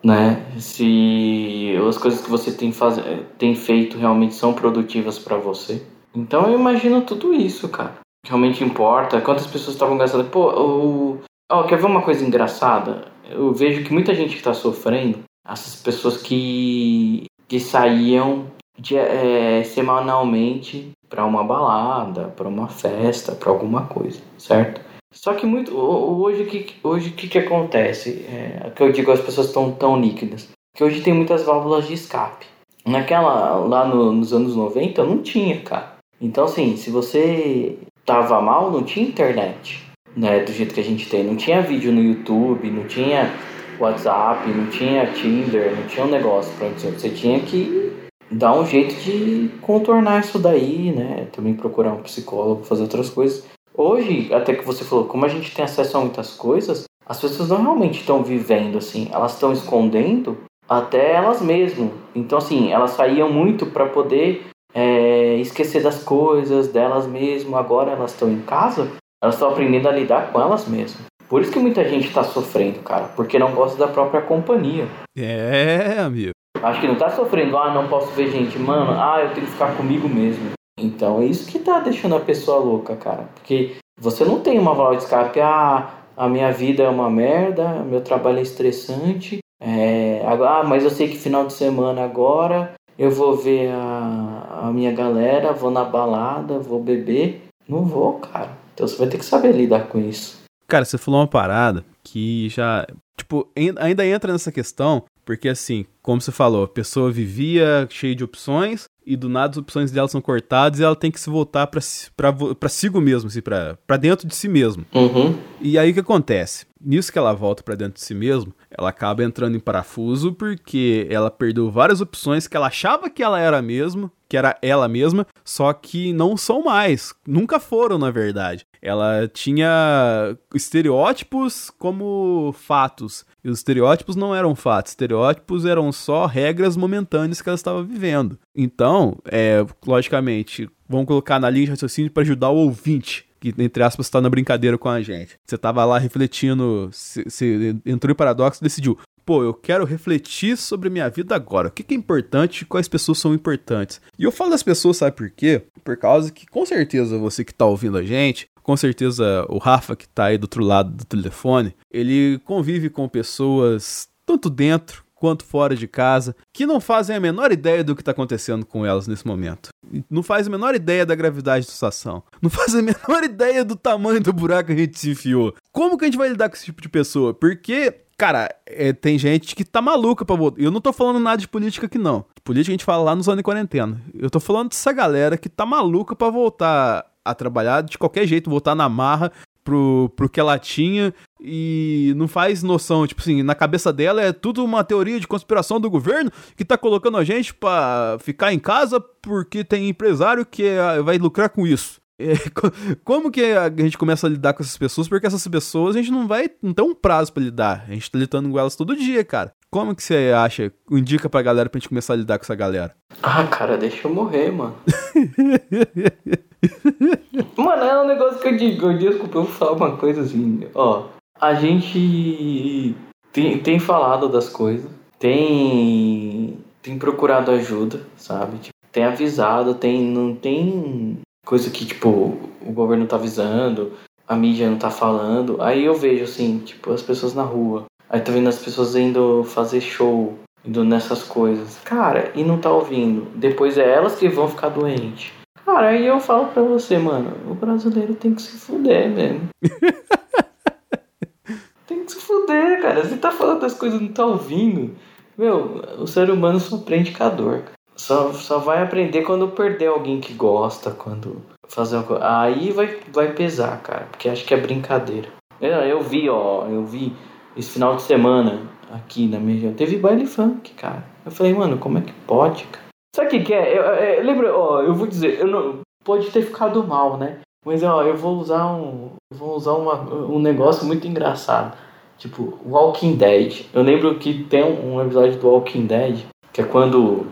né? Se as coisas que você tem, faz... tem feito realmente são produtivas para você. Então eu imagino tudo isso, cara realmente importa, quantas pessoas estavam gastando. Pô, o... oh, quer ver uma coisa engraçada? Eu vejo que muita gente que está sofrendo, essas pessoas que, que saíam de, é, semanalmente para uma balada, para uma festa, para alguma coisa, certo? Só que muito hoje que hoje que que acontece? É, que eu digo as pessoas estão tão líquidas, que hoje tem muitas válvulas de escape. Naquela lá no, nos anos 90 não tinha, cara. Então assim, se você tava mal, não tinha internet. né, do jeito que a gente tem. Não tinha vídeo no YouTube, não tinha WhatsApp, não tinha Tinder, não tinha um negócio pra você. Você tinha que dar um jeito de contornar isso daí, né? Também procurar um psicólogo, fazer outras coisas. Hoje, até que você falou, como a gente tem acesso a muitas coisas, as pessoas não realmente estão vivendo assim, elas estão escondendo até elas mesmas. Então, assim, elas saíam muito para poder é, esquecer das coisas delas mesmas. Agora elas estão em casa, elas estão aprendendo a lidar com elas mesmas. Por isso que muita gente tá sofrendo, cara, porque não gosta da própria companhia. É, amigo. Acho que não tá sofrendo, ah, não posso ver gente, mano, ah, eu tenho que ficar comigo mesmo. Então é isso que tá deixando a pessoa louca, cara. Porque você não tem uma válvula de escape, ah, a minha vida é uma merda, meu trabalho é estressante, é, ah, mas eu sei que final de semana agora eu vou ver a, a minha galera, vou na balada, vou beber. Não vou, cara. Então você vai ter que saber lidar com isso. Cara, você falou uma parada que já. Tipo, ainda entra nessa questão, porque assim, como você falou, a pessoa vivia cheia de opções e do nada as opções dela são cortadas e ela tem que se voltar para si mesmo, assim, para dentro de si mesmo. Uhum. E aí o que acontece? Nisso que ela volta para dentro de si mesmo, ela acaba entrando em parafuso porque ela perdeu várias opções que ela achava que ela era mesmo, que era ela mesma, só que não são mais, nunca foram na verdade. Ela tinha estereótipos como fatos, e os estereótipos não eram fatos, estereótipos eram só regras momentâneas que ela estava vivendo. Então, é, logicamente, vamos colocar na linha de raciocínio para ajudar o ouvinte que, entre aspas, está na brincadeira com a gente. Você tava lá refletindo, entrou em paradoxo e decidiu, pô, eu quero refletir sobre minha vida agora. O que, que é importante quais pessoas são importantes. E eu falo das pessoas, sabe por quê? Por causa que, com certeza, você que tá ouvindo a gente, com certeza o Rafa que tá aí do outro lado do telefone, ele convive com pessoas tanto dentro quanto fora de casa, que não fazem a menor ideia do que está acontecendo com elas nesse momento. Não faz a menor ideia da gravidade da situação. Não faz a [laughs] menor ideia do tamanho do buraco que a gente se enfiou. Como que a gente vai lidar com esse tipo de pessoa? Porque Cara, é, tem gente que tá maluca pra votar. Eu não tô falando nada de política aqui, não. Política a gente fala lá no Zona de Quarentena. Eu tô falando dessa galera que tá maluca pra voltar a trabalhar de qualquer jeito, voltar na marra, pro, pro que ela tinha e não faz noção, tipo assim, na cabeça dela é tudo uma teoria de conspiração do governo que tá colocando a gente pra ficar em casa porque tem empresário que é, vai lucrar com isso. É, como que a gente começa a lidar com essas pessoas? Porque essas pessoas a gente não vai. Não tem um prazo para lidar. A gente tá lidando com elas todo dia, cara. Como que você acha? Indica pra galera pra gente começar a lidar com essa galera? Ah, cara, deixa eu morrer, mano. [laughs] Mano, é um negócio que eu digo, eu desculpa, eu vou falar uma coisa assim, ó. A gente tem, tem falado das coisas, tem, tem procurado ajuda, sabe? Tipo, tem avisado, tem, não tem coisa que, tipo, o governo tá avisando, a mídia não tá falando. Aí eu vejo, assim, tipo, as pessoas na rua. Aí tá vendo as pessoas indo fazer show, indo nessas coisas. Cara, e não tá ouvindo. Depois é elas que vão ficar doentes. Cara, aí eu falo pra você, mano, o brasileiro tem que se fuder mesmo. [laughs] tem que se fuder, cara. Você tá falando das coisas e não tá ouvindo. Meu, o ser humano só aprende com a dor. Só, só vai aprender quando perder alguém que gosta, quando fazer uma coisa. Aí vai, vai pesar, cara, porque acho que é brincadeira. Eu, eu vi, ó, eu vi esse final de semana aqui na minha região. Teve baile funk, cara. Eu falei, mano, como é que pode, cara? Sabe o que, que é? Eu, eu, lembra, ó, eu vou dizer, eu não, pode ter ficado mal, né? Mas ó, eu vou usar um. Eu vou usar uma, um negócio muito engraçado. Tipo, Walking Dead. Eu lembro que tem um, episódio do Walking Dead, que é quando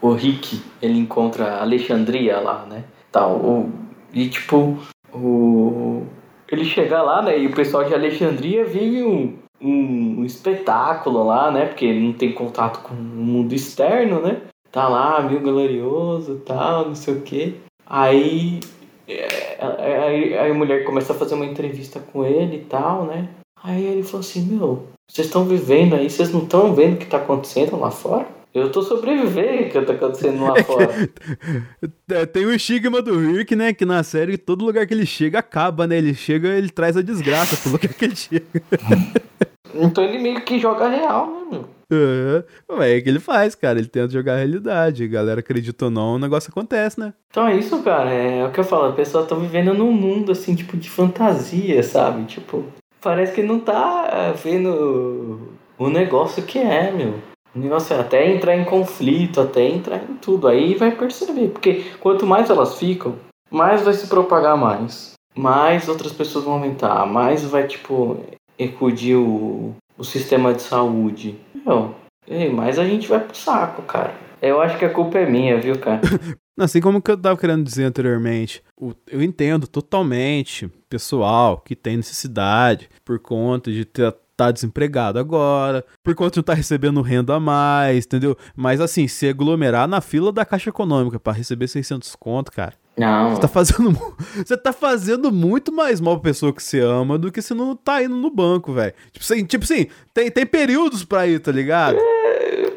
o Rick ele encontra Alexandria lá, né? Tal. O, e tipo, o. Ele chega lá, né? E o pessoal de Alexandria vive um, um, um espetáculo lá, né? Porque ele não tem contato com o mundo externo, né? tá lá, mil glorioso, tal, não sei o quê. Aí, é, é, aí, aí a mulher começa a fazer uma entrevista com ele e tal, né? Aí ele falou assim, meu, vocês estão vivendo aí, vocês não estão vendo o que tá acontecendo lá fora? Eu tô sobrevivendo o que tá acontecendo lá [laughs] fora. [laughs] É, tem o estigma do Rick, né? Que na série, todo lugar que ele chega, acaba, né? Ele chega, ele traz a desgraça pro [laughs] lugar que ele chega. então ele meio que joga real, né, meu? Uhum. É o que ele faz, cara. Ele tenta jogar a realidade. A galera acredita ou não, o negócio acontece, né? Então é isso, cara. É o que eu falo. A pessoa tá vivendo num mundo, assim, tipo, de fantasia, sabe? Tipo, parece que não tá vendo o negócio que é, meu. O negócio é até entrar em conflito, até entrar em tudo. Aí vai perceber. Porque quanto mais elas ficam, mais vai se propagar mais. Mais outras pessoas vão aumentar. Mais vai, tipo, ecudir o, o sistema de saúde. Meu, mais a gente vai pro saco, cara. Eu acho que a culpa é minha, viu, cara? [laughs] Assim como que eu tava querendo dizer anteriormente, eu entendo totalmente pessoal que tem necessidade por conta de ter tá desempregado agora, por conta de não tá recebendo renda a mais, entendeu? Mas assim, se aglomerar na fila da Caixa Econômica para receber 600 conto, cara. Não. Você tá fazendo, você tá fazendo muito mais mal pra pessoa que você ama do que se não tá indo no banco, velho. Tipo assim, tipo assim, tem, tem períodos pra ir, tá ligado? É, é,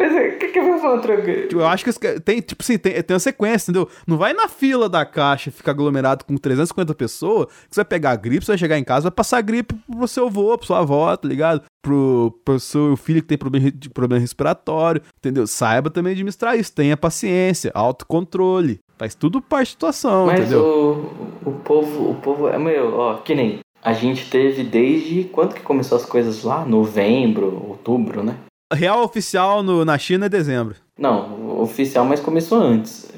o que, que eu vou falar tranquilo? Tipo, eu acho que tem, tipo assim, tem, tem uma sequência, entendeu? Não vai na fila da caixa ficar aglomerado com 350 pessoas, que você vai pegar a gripe, você vai chegar em casa, vai passar gripe pro seu avô, pro sua avó, tá ligado? Pro, pro seu filho que tem problema, de problema respiratório, entendeu? Saiba também administrar isso, tenha paciência, autocontrole. Faz tudo parte da situação, Mas entendeu? o, o povo, o povo é meu, ó, que nem a gente teve desde quando que começou as coisas lá? Novembro, outubro, né? Real oficial no, na China é dezembro. Não, oficial, mas começou antes.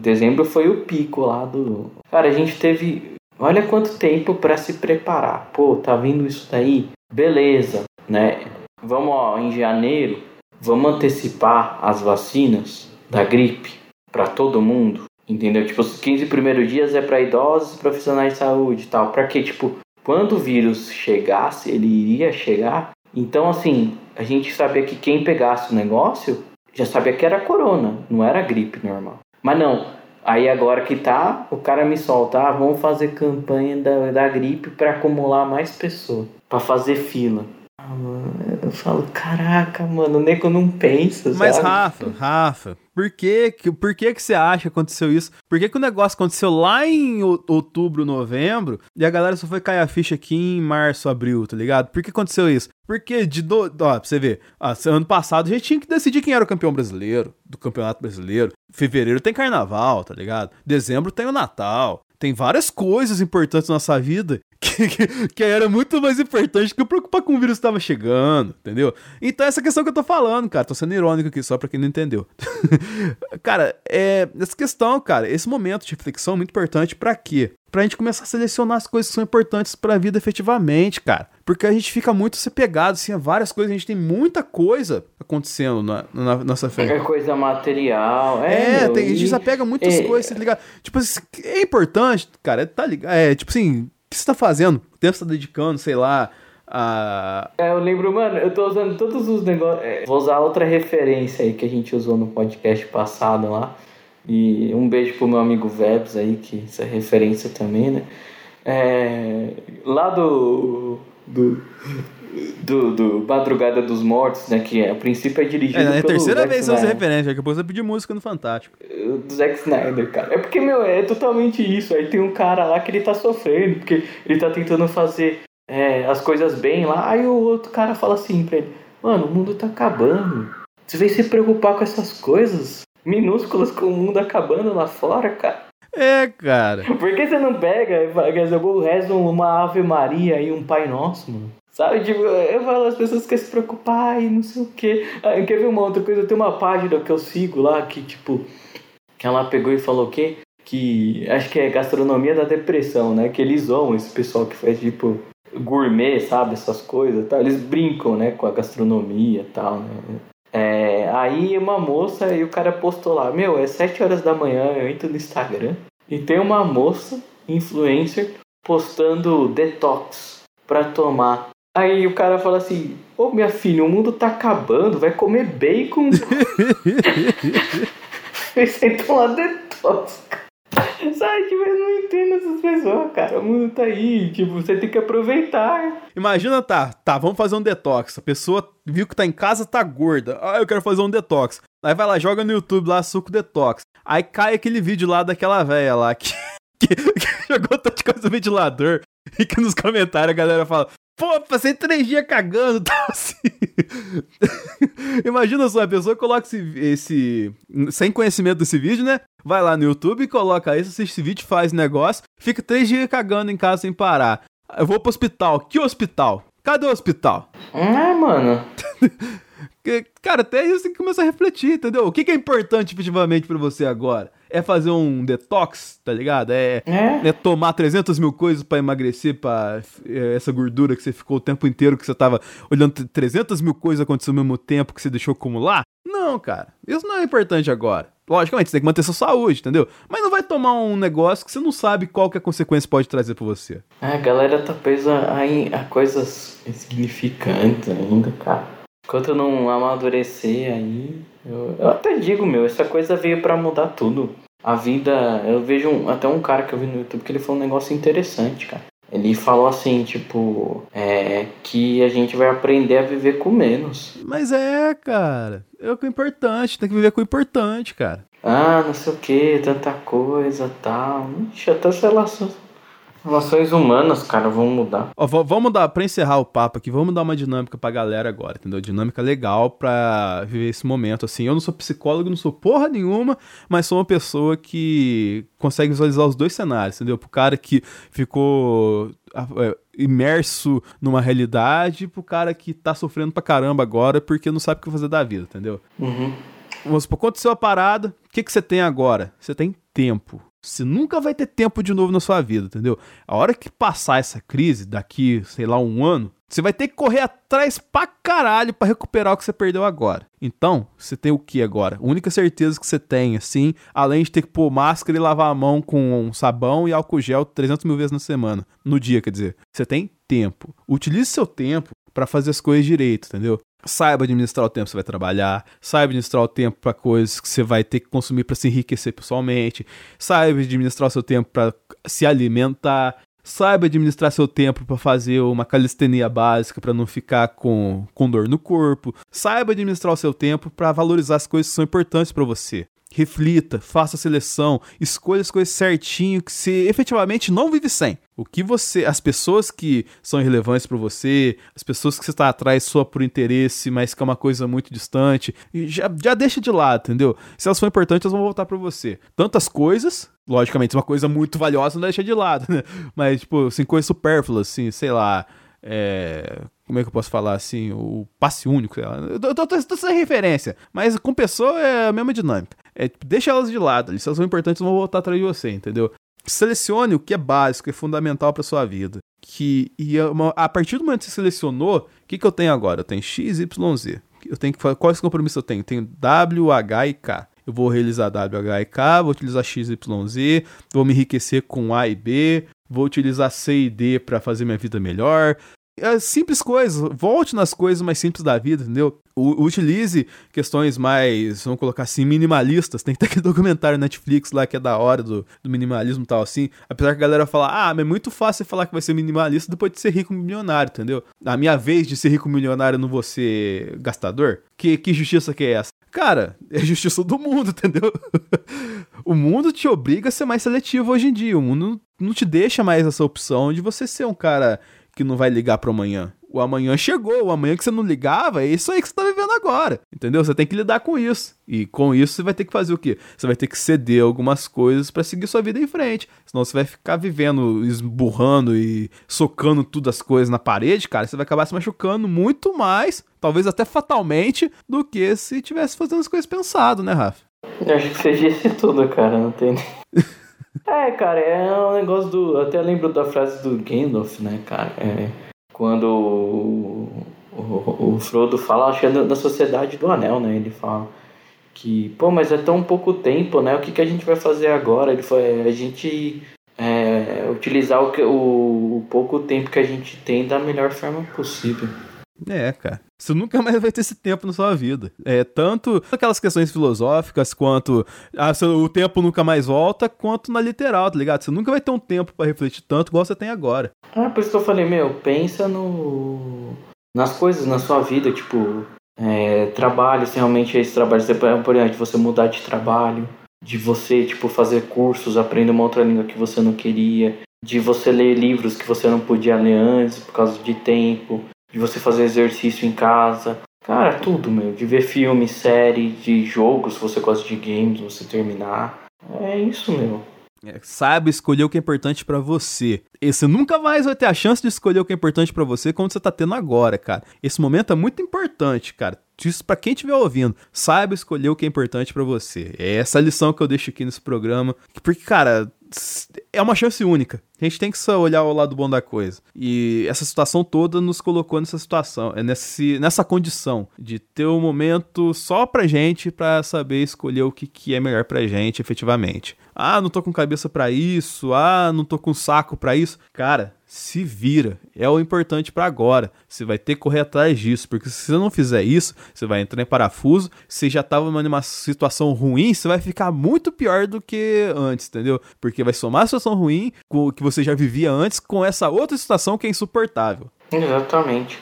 Dezembro foi o pico lá do. Cara, a gente teve. Olha quanto tempo para se preparar. Pô, tá vindo isso daí? Beleza, né? Vamos, ó, em janeiro, vamos antecipar as vacinas da gripe para todo mundo. Entendeu? Tipo, os 15 primeiros dias é para idosos profissionais de saúde e tal. Pra que, tipo, quando o vírus chegasse, ele iria chegar. Então, assim, a gente sabia que quem pegasse o negócio já sabia que era corona, não era gripe normal. Mas não, aí agora que tá, o cara me solta, ah, vamos fazer campanha da, da gripe para acumular mais pessoas, para fazer fila. Ah, mano, eu falo, caraca, mano, o nego não pensa, Mas, sabe? Rafa, Rafa, por que, por que que você acha que aconteceu isso? Por que que o negócio aconteceu lá em outubro, novembro, e a galera só foi cair a ficha aqui em março, abril, tá ligado? Por que aconteceu isso? Porque de do, ó, pra você ver, ano passado a gente tinha que decidir quem era o campeão brasileiro, do campeonato brasileiro. Fevereiro tem carnaval, tá ligado? Dezembro tem o Natal. Tem várias coisas importantes na nossa vida [laughs] que, que, que, era muito mais importante que preocupar com o vírus que estava chegando, entendeu? Então essa questão que eu tô falando, cara, tô sendo irônico aqui só pra quem não entendeu. [laughs] cara, é, essa questão, cara, esse momento de reflexão é muito importante para quê? Pra gente começar a selecionar as coisas que são importantes pra vida efetivamente, cara. Porque a gente fica muito se pegado, assim, a várias coisas. A gente tem muita coisa acontecendo na, na nossa frente. É coisa material. É, é tem, a gente se apega muitas é, coisas, tá ligado? Tipo, é importante, cara, tá ligado? É, tipo assim, que você tá fazendo? O tempo você tá dedicando, sei lá, a... É, eu lembro, mano, eu tô usando todos os negócios. É, vou usar outra referência aí que a gente usou no podcast passado lá. E um beijo pro meu amigo Vebs aí, que essa é referência também, né? É, lá do, do, do, do Madrugada dos Mortos, né? Que a princípio é dirigido é, é a terceira vez que você referência, que depois você pediu música no Fantástico. Do Zack Snyder, cara. É porque, meu, é totalmente isso. Aí tem um cara lá que ele tá sofrendo, porque ele tá tentando fazer é, as coisas bem lá. Aí o outro cara fala assim pra ele, mano, o mundo tá acabando. Você vem se preocupar com essas coisas? minúsculas com o mundo acabando lá fora, cara. É, cara. Por que você não pega, quer dizer, eu rezo uma Ave Maria e um Pai Nosso, mano? Sabe, tipo, eu falo, as pessoas querem se preocupar e não sei o quê. Ah, quer ver uma outra coisa? Tem uma página que eu sigo lá que, tipo, que ela pegou e falou o quê? Que acho que é gastronomia da depressão, né? Que eles zoam esse pessoal que faz, tipo, gourmet, sabe? Essas coisas tal. Eles brincam, né? Com a gastronomia e tal, né? É, aí uma moça e o cara postou lá, meu, é 7 horas da manhã, eu entro no Instagram e tem uma moça, influencer, postando detox pra tomar. Aí o cara fala assim, ô oh, minha filha, o mundo tá acabando, vai comer bacon. Você toma detox, Sabe, tipo, eu não entendo essas pessoas, cara. O mundo tá aí, tipo, você tem que aproveitar. Imagina, tá, tá, vamos fazer um detox. A pessoa viu que tá em casa, tá gorda. Ah, eu quero fazer um detox. Aí vai lá, joga no YouTube lá, suco detox. Aí cai aquele vídeo lá daquela velha lá que, [laughs] que, que jogou tanta coisa no ventilador. E que nos comentários a galera fala: Pô, passei três dias cagando, [laughs] tal assim. Imagina só, a pessoa coloca esse, esse. Sem conhecimento desse vídeo, né? Vai lá no YouTube, coloca isso, assiste esse vídeo, faz negócio, fica três dias cagando em casa sem parar. Eu vou pro hospital. Que hospital? Cadê o hospital? É, mano. [laughs] Cara, até isso tem que começar a refletir, entendeu? O que, que é importante efetivamente para você agora? É fazer um detox, tá ligado? É, é. é tomar 300 mil coisas para emagrecer, pra é, essa gordura que você ficou o tempo inteiro que você tava olhando 300 mil coisas acontecer ao mesmo tempo que você deixou acumular? Não, cara. Isso não é importante agora. Logicamente, você tem que manter sua saúde, entendeu? Mas não vai tomar um negócio que você não sabe qual que a consequência pode trazer pra você. É, a galera tá presa a, a coisas insignificantes ainda, cara. Enquanto eu não amadurecer aí, eu, eu até digo, meu, essa coisa veio para mudar tudo. A vida, eu vejo um, até um cara que eu vi no YouTube que ele falou um negócio interessante, cara. Ele falou assim, tipo, é, que a gente vai aprender a viver com menos. Mas é, cara. É o que é importante, tem que viver com o importante, cara. Ah, não sei o que, tanta coisa tal. Ixi, até as relações Relações humanas, cara, vão mudar. Ó, vamos dar, pra encerrar o papo aqui, vamos dar uma dinâmica pra galera agora, entendeu? Dinâmica legal pra viver esse momento, assim. Eu não sou psicólogo, não sou porra nenhuma, mas sou uma pessoa que consegue visualizar os dois cenários, entendeu? Pro cara que ficou é, imerso numa realidade, pro cara que tá sofrendo pra caramba agora porque não sabe o que fazer da vida, entendeu? Uhum. Vamos supor, aconteceu a parada, o que, que você tem agora? Você tem tempo. Você nunca vai ter tempo de novo na sua vida, entendeu? A hora que passar essa crise, daqui, sei lá, um ano, você vai ter que correr atrás pra caralho pra recuperar o que você perdeu agora. Então, você tem o que agora? A única certeza que você tem, assim, além de ter que pôr máscara e lavar a mão com um sabão e álcool gel 300 mil vezes na semana, no dia, quer dizer, você tem tempo. Utilize seu tempo para fazer as coisas direito, entendeu? Saiba administrar o tempo que você vai trabalhar, saiba administrar o tempo para coisas que você vai ter que consumir para se enriquecer pessoalmente, saiba administrar o seu tempo para se alimentar, saiba administrar seu tempo para fazer uma calistenia básica para não ficar com, com dor no corpo, saiba administrar o seu tempo para valorizar as coisas que são importantes para você reflita, faça a seleção, escolha as coisas certinho que você efetivamente não vive sem. O que você, as pessoas que são irrelevantes para você, as pessoas que você está atrás só por interesse, mas que é uma coisa muito distante, já, já deixa de lado, entendeu? Se elas forem importantes, elas vão voltar para você. Tantas coisas, logicamente, uma coisa muito valiosa não deixa de lado, né? [laughs] Mas, tipo, assim, coisas supérfluas, assim, sei lá, é, como é que eu posso falar assim, o passe único, sei lá. Eu tô, tô, tô, tô sem referência, mas com pessoa é a mesma dinâmica. É, tipo, deixa elas de lado, se elas são importantes, vão voltar atrás de você, entendeu? Selecione o que é básico, é fundamental para sua vida. Que, e a partir do momento que você selecionou, o que, que eu tenho agora? Eu tenho X, Y, Z. Eu tenho que quais compromissos eu tenho? Eu tenho W, H e K. Eu vou realizar W, H e K, vou utilizar X, Y, Z, vou me enriquecer com A e B, vou utilizar C e D para fazer minha vida melhor, é simples coisas, volte nas coisas mais simples da vida, entendeu? U utilize questões mais, vamos colocar assim, minimalistas. Tem que [laughs] ter aquele documentário Netflix lá que é da hora do, do minimalismo e tal, assim. Apesar que a galera fala, ah, mas é muito fácil falar que vai ser minimalista depois de ser rico milionário, entendeu? A minha vez de ser rico milionário não vou ser gastador? Que, que justiça que é essa? Cara, [laughs] é justiça do mundo, [laughs] entendeu? o mundo te obriga a ser mais seletivo hoje em dia. O mundo não te deixa mais essa opção de você ser um cara que não vai ligar pro amanhã. O amanhã chegou, o amanhã que você não ligava, é isso aí que você tá vivendo agora. Entendeu? Você tem que lidar com isso. E com isso você vai ter que fazer o quê? Você vai ter que ceder algumas coisas para seguir sua vida em frente. Senão você vai ficar vivendo, esburrando e socando tudo as coisas na parede, cara. Você vai acabar se machucando muito mais, talvez até fatalmente, do que se tivesse fazendo as coisas pensado, né, Rafa? Eu acho que você disse tudo, cara. Não tem. [laughs] É, cara, é um negócio do. Até lembro da frase do Gandalf, né, cara? É, quando o, o, o, Frodo fala, acho que é da Sociedade do Anel, né? Ele fala que, pô, mas é tão pouco tempo, né? O que, que a gente vai fazer agora? Ele foi a gente é, utilizar o, o, o pouco tempo que a gente tem da melhor forma possível. É, cara. Você nunca mais vai ter esse tempo na sua vida. É tanto aquelas questões filosóficas, quanto ah, o tempo nunca mais volta, quanto na literal, tá ligado? Você nunca vai ter um tempo para refletir tanto igual você tem agora. Ah, por isso que eu falei, meu, pensa no nas coisas na sua vida, tipo, é, trabalho, se realmente esse trabalho, por exemplo, de você mudar de trabalho, de você, tipo, fazer cursos, aprender uma outra língua que você não queria, de você ler livros que você não podia ler antes por causa de tempo, de você fazer exercício em casa. Cara, tudo, meu. De ver filme, série, de jogos, se você gosta de games, você terminar. É isso, meu. É, saiba escolher o que é importante para você. E você nunca mais vai ter a chance de escolher o que é importante para você como você tá tendo agora, cara. Esse momento é muito importante, cara. Isso para quem estiver ouvindo, saiba escolher o que é importante para você. É essa lição que eu deixo aqui nesse programa, porque cara, é uma chance única. A gente tem que só olhar o lado bom da coisa. E essa situação toda nos colocou nessa situação, é nesse, nessa condição de ter um momento só pra gente para saber escolher o que, que é melhor pra gente efetivamente. Ah, não tô com cabeça para isso. Ah, não tô com saco para isso. Cara, se vira. É o importante para agora. Você vai ter que correr atrás disso, porque se você não fizer isso, você vai entrar em parafuso. Você já estava numa situação ruim, você vai ficar muito pior do que antes, entendeu? Porque vai somar a situação ruim com o que você já vivia antes com essa outra situação que é insuportável. Exatamente.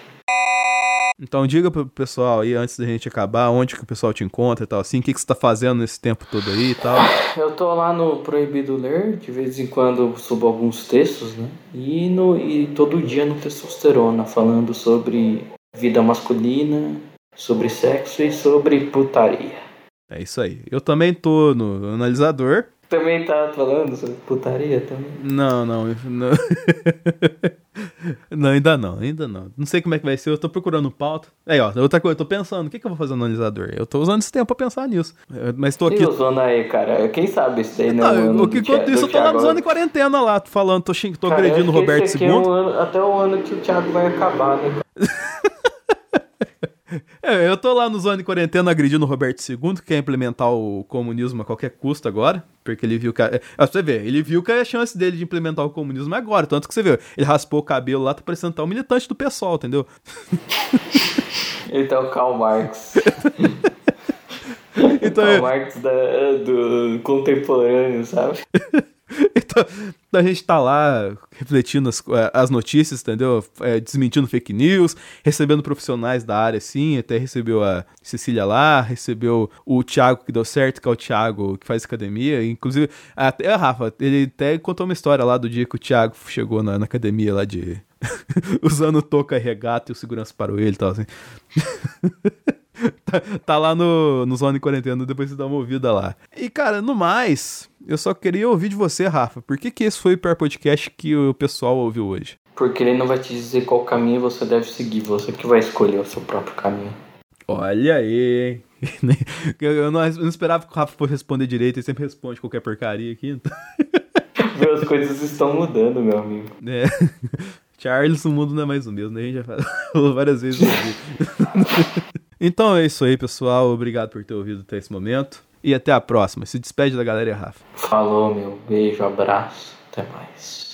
Então diga pro pessoal aí, antes da gente acabar, onde que o pessoal te encontra e tal, assim, o que, que você tá fazendo nesse tempo todo aí e tal. [coughs] Eu tô lá no Proibido Ler, de vez em quando subo alguns textos, né? E, no, e todo dia no Testosterona, falando sobre vida masculina, sobre sexo e sobre putaria. É isso aí. Eu também tô no analisador, também tá falando sobre putaria também? Não, não. Não, [laughs] não ainda não, ainda não. Não sei como é que vai ser, eu tô procurando pauta. Aí, ó, outra coisa, eu tô pensando, o que, que eu vou fazer no analisador? Eu tô usando esse tempo pra pensar nisso. Mas tô aqui. E usando aí, cara? Quem sabe isso daí não, não o que enquanto isso eu tô zona em quarentena lá, tô falando, tô, tô cara, agredindo o Roberto II. É um ano, até o ano que o Thiago vai acabar, né? [laughs] É, eu tô lá no Zona de Quarentena agredindo o Roberto II, que quer implementar o comunismo a qualquer custo agora. Porque ele viu que. A... É, você vê, ele viu que a chance dele de implementar o comunismo é agora. Tanto que você vê, ele raspou o cabelo lá, tá parecendo tá um militante do pessoal, entendeu? Ele tá o Karl Marx. [laughs] então, Karl Marx da, do contemporâneo, sabe? [laughs] [laughs] então, a gente tá lá refletindo as, eh, as notícias, entendeu? É, desmentindo fake news, recebendo profissionais da área, assim. Até recebeu a Cecília lá, recebeu o Thiago que deu certo, que é o Thiago que faz academia. Inclusive, até a Rafa, ele até contou uma história lá do dia que o Thiago chegou na, na academia lá de. [laughs] usando touca regata e o segurança parou ele e tal, assim. [laughs] [laughs] tá, tá, lá no, no Zone Quarentena, depois você dá uma ouvida lá. E, cara, no mais, eu só queria ouvir de você, Rafa. Por que, que esse foi o pior podcast que o pessoal ouviu hoje? Porque ele não vai te dizer qual caminho você deve seguir, você que vai escolher o seu próprio caminho. Olha aí, [laughs] Eu não, esperava que o Rafa fosse responder direito, ele sempre responde qualquer porcaria aqui. Então... [laughs] Meu, as coisas estão mudando, meu amigo. É. Charles, o mundo não é mais o mesmo, né? A gente já falou várias vezes. Então é isso aí, pessoal. Obrigado por ter ouvido até esse momento. E até a próxima. Se despede da galera, Rafa. Falou, meu. Beijo, abraço. Até mais.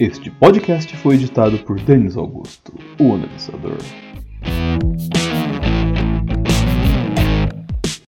Este podcast foi editado por Denis Augusto, o analisador.